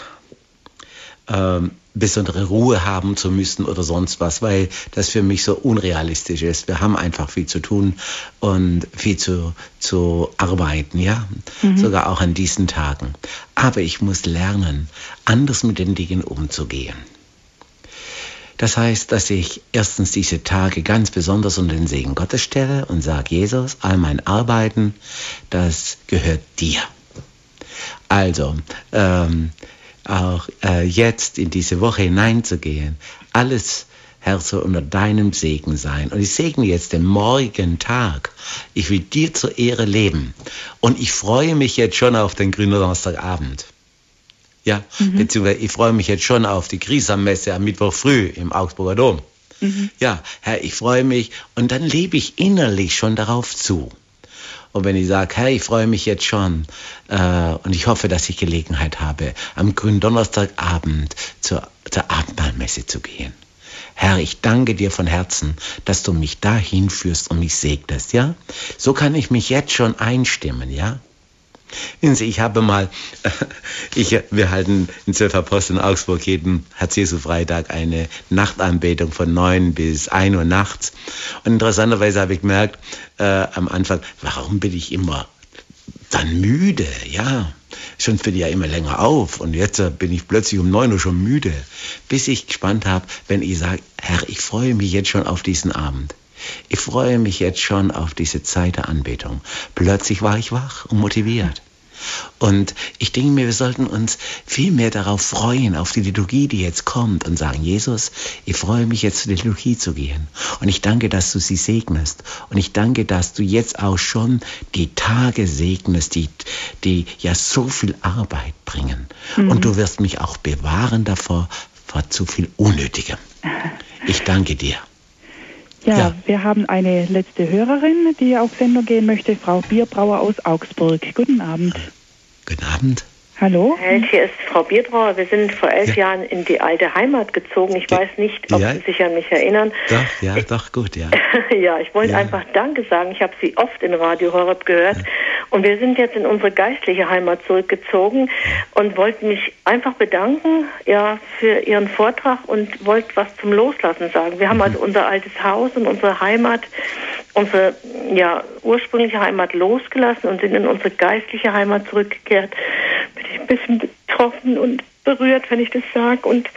ähm, besondere Ruhe haben zu müssen oder sonst was, weil das für mich so unrealistisch ist. Wir haben einfach viel zu tun und viel zu, zu arbeiten, ja, mhm. sogar auch an diesen Tagen. Aber ich muss lernen, anders mit den Dingen umzugehen. Das heißt, dass ich erstens diese Tage ganz besonders unter den Segen Gottes stelle und sage, Jesus, all mein Arbeiten, das gehört dir. Also, ähm, auch äh, jetzt in diese Woche hineinzugehen, alles Herr, soll unter deinem Segen sein. Und ich segne jetzt den morgigen Tag. Ich will dir zur Ehre leben. Und ich freue mich jetzt schon auf den Gründonnerstagabend. Ja, mhm. beziehungsweise ich freue mich jetzt schon auf die Krisammesse am Mittwoch früh im Augsburger Dom. Mhm. Ja, Herr, ich freue mich und dann lebe ich innerlich schon darauf zu. Und wenn ich sage, Herr, ich freue mich jetzt schon äh, und ich hoffe, dass ich Gelegenheit habe, am Gründonnerstagabend zur, zur Abendmahlmesse zu gehen. Herr, ich danke dir von Herzen, dass du mich dahin führst und mich segnest, ja? So kann ich mich jetzt schon einstimmen, ja? Ich habe mal, ich, wir halten in Zwölf Aposteln in Augsburg jeden Herz-Jesu-Freitag eine Nachtanbetung von neun bis ein Uhr nachts. Und interessanterweise habe ich gemerkt, äh, am Anfang, warum bin ich immer dann müde? Ja, schon für die ja immer länger auf. Und jetzt bin ich plötzlich um neun Uhr schon müde. Bis ich gespannt habe, wenn ich sage, Herr, ich freue mich jetzt schon auf diesen Abend. Ich freue mich jetzt schon auf diese Zeit der Anbetung. Plötzlich war ich wach und motiviert. Und ich denke mir, wir sollten uns viel mehr darauf freuen, auf die Liturgie, die jetzt kommt und sagen, Jesus, ich freue mich jetzt zur Liturgie zu gehen. Und ich danke, dass du sie segnest. Und ich danke, dass du jetzt auch schon die Tage segnest, die, die ja so viel Arbeit bringen. Mhm. Und du wirst mich auch bewahren davor, vor zu viel Unnötigem. Ich danke dir. Ja, ja, wir haben eine letzte Hörerin, die auf Sendung gehen möchte, Frau Bierbrauer aus Augsburg. Guten Abend. Guten Abend. Hallo? Hier ist Frau Bierbrauer. Wir sind vor elf ja. Jahren in die alte Heimat gezogen. Ich weiß nicht, ob ja. Sie sich an mich erinnern. Doch, ja, doch, gut, ja. ja, ich wollte ja. einfach Danke sagen. Ich habe Sie oft in Radio Horeb gehört. Und wir sind jetzt in unsere geistliche Heimat zurückgezogen und wollten mich einfach bedanken, ja, für Ihren Vortrag und wollten was zum Loslassen sagen. Wir haben mhm. also unser altes Haus und unsere Heimat, unsere, ja, ursprüngliche Heimat losgelassen und sind in unsere geistliche Heimat zurückgekehrt ein bisschen betroffen und berührt, wenn ich das sage. Und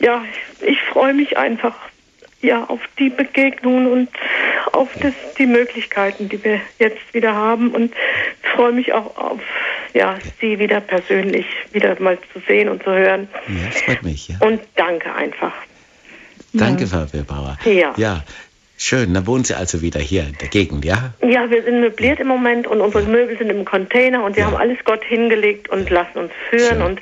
ja, ich freue mich einfach ja auf die Begegnungen und auf das, die Möglichkeiten, die wir jetzt wieder haben und freue mich auch auf ja, Sie wieder persönlich wieder mal zu sehen und zu hören. Ja, das freut mich. Ja. Und danke einfach. Danke, Frau Bauer. Ja. ja. Schön, dann wohnen Sie also wieder hier in der Gegend, ja? Ja, wir sind möbliert im Moment und unsere ja. Möbel sind im Container und wir ja. haben alles Gott hingelegt und ja. lassen uns führen und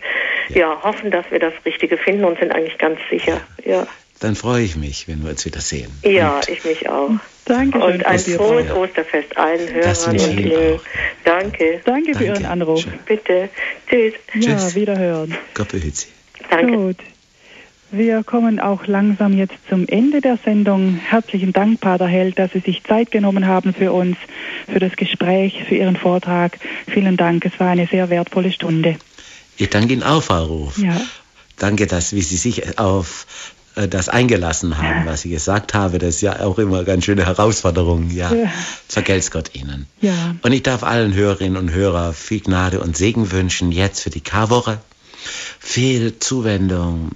ja. hoffen, dass wir das Richtige finden und sind eigentlich ganz sicher. Ja. Dann freue ich mich, wenn wir uns wieder sehen. Ja, und ich mich auch. Danke. Und ein frohes Osterfest allen Hörern und Ihnen. Danke. Danke für Ihren Anruf. Schön. Bitte. Tschüss. Ja, Tschüss. wiederhören. Gott behüte Sie. Danke. Gut. Wir kommen auch langsam jetzt zum Ende der Sendung. Herzlichen Dank, Pater Held, dass Sie sich Zeit genommen haben für uns, für das Gespräch, für Ihren Vortrag. Vielen Dank. Es war eine sehr wertvolle Stunde. Ich danke Ihnen auch, Frau Ruf. Ja. Danke, dass wie Sie sich auf äh, das eingelassen haben, was ich gesagt habe. Das ist ja auch immer eine ganz schöne Herausforderung. Ja, ja. vergelt's Gott Ihnen. Ja. Und ich darf allen Hörerinnen und Hörern viel Gnade und Segen wünschen jetzt für die Karwoche. Viel Zuwendung,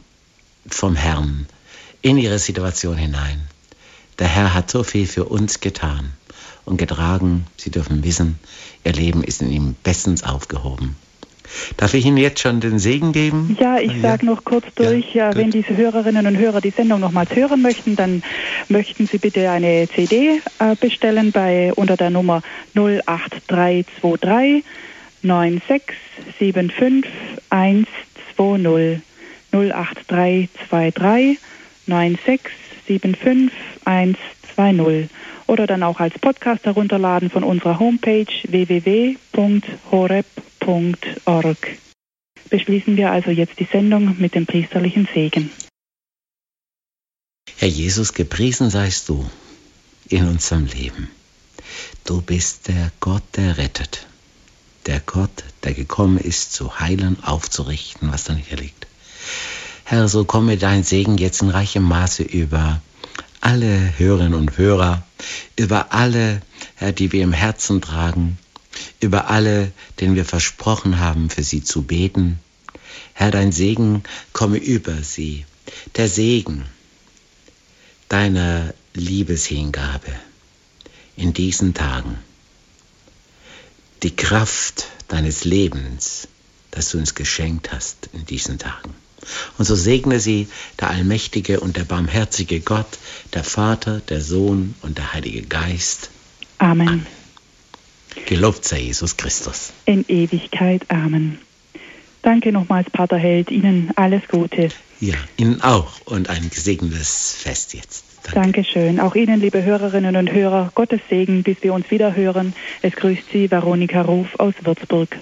vom Herrn in ihre Situation hinein. Der Herr hat so viel für uns getan und getragen. Sie dürfen wissen, ihr Leben ist in ihm bestens aufgehoben. Darf ich Ihnen jetzt schon den Segen geben? Ja, ich ja. sage noch kurz durch, ja, wenn diese Hörerinnen und Hörer die Sendung nochmals hören möchten, dann möchten Sie bitte eine CD äh, bestellen bei unter der Nummer 08323 9675 120. 08323 9675 120 oder dann auch als Podcast herunterladen von unserer Homepage www.horeb.org. Beschließen wir also jetzt die Sendung mit dem priesterlichen Segen. Herr Jesus, gepriesen seist du in unserem Leben. Du bist der Gott, der rettet. Der Gott, der gekommen ist, zu heilen, aufzurichten, was da nicht liegt. Herr, so komme dein Segen jetzt in reichem Maße über alle Hörerinnen und Hörer, über alle, Herr, die wir im Herzen tragen, über alle, denen wir versprochen haben, für sie zu beten. Herr, dein Segen komme über sie. Der Segen deiner Liebeshingabe in diesen Tagen. Die Kraft deines Lebens, das du uns geschenkt hast in diesen Tagen. Und so segne sie der allmächtige und der barmherzige Gott, der Vater, der Sohn und der Heilige Geist. Amen. Amen. Gelobt sei Jesus Christus. In Ewigkeit. Amen. Danke nochmals, Pater Held. Ihnen alles Gute. Ja, Ihnen auch und ein gesegnetes Fest jetzt. Danke. Dankeschön. Auch Ihnen, liebe Hörerinnen und Hörer, Gottes Segen, bis wir uns wieder hören. Es grüßt Sie Veronika Ruf aus Würzburg.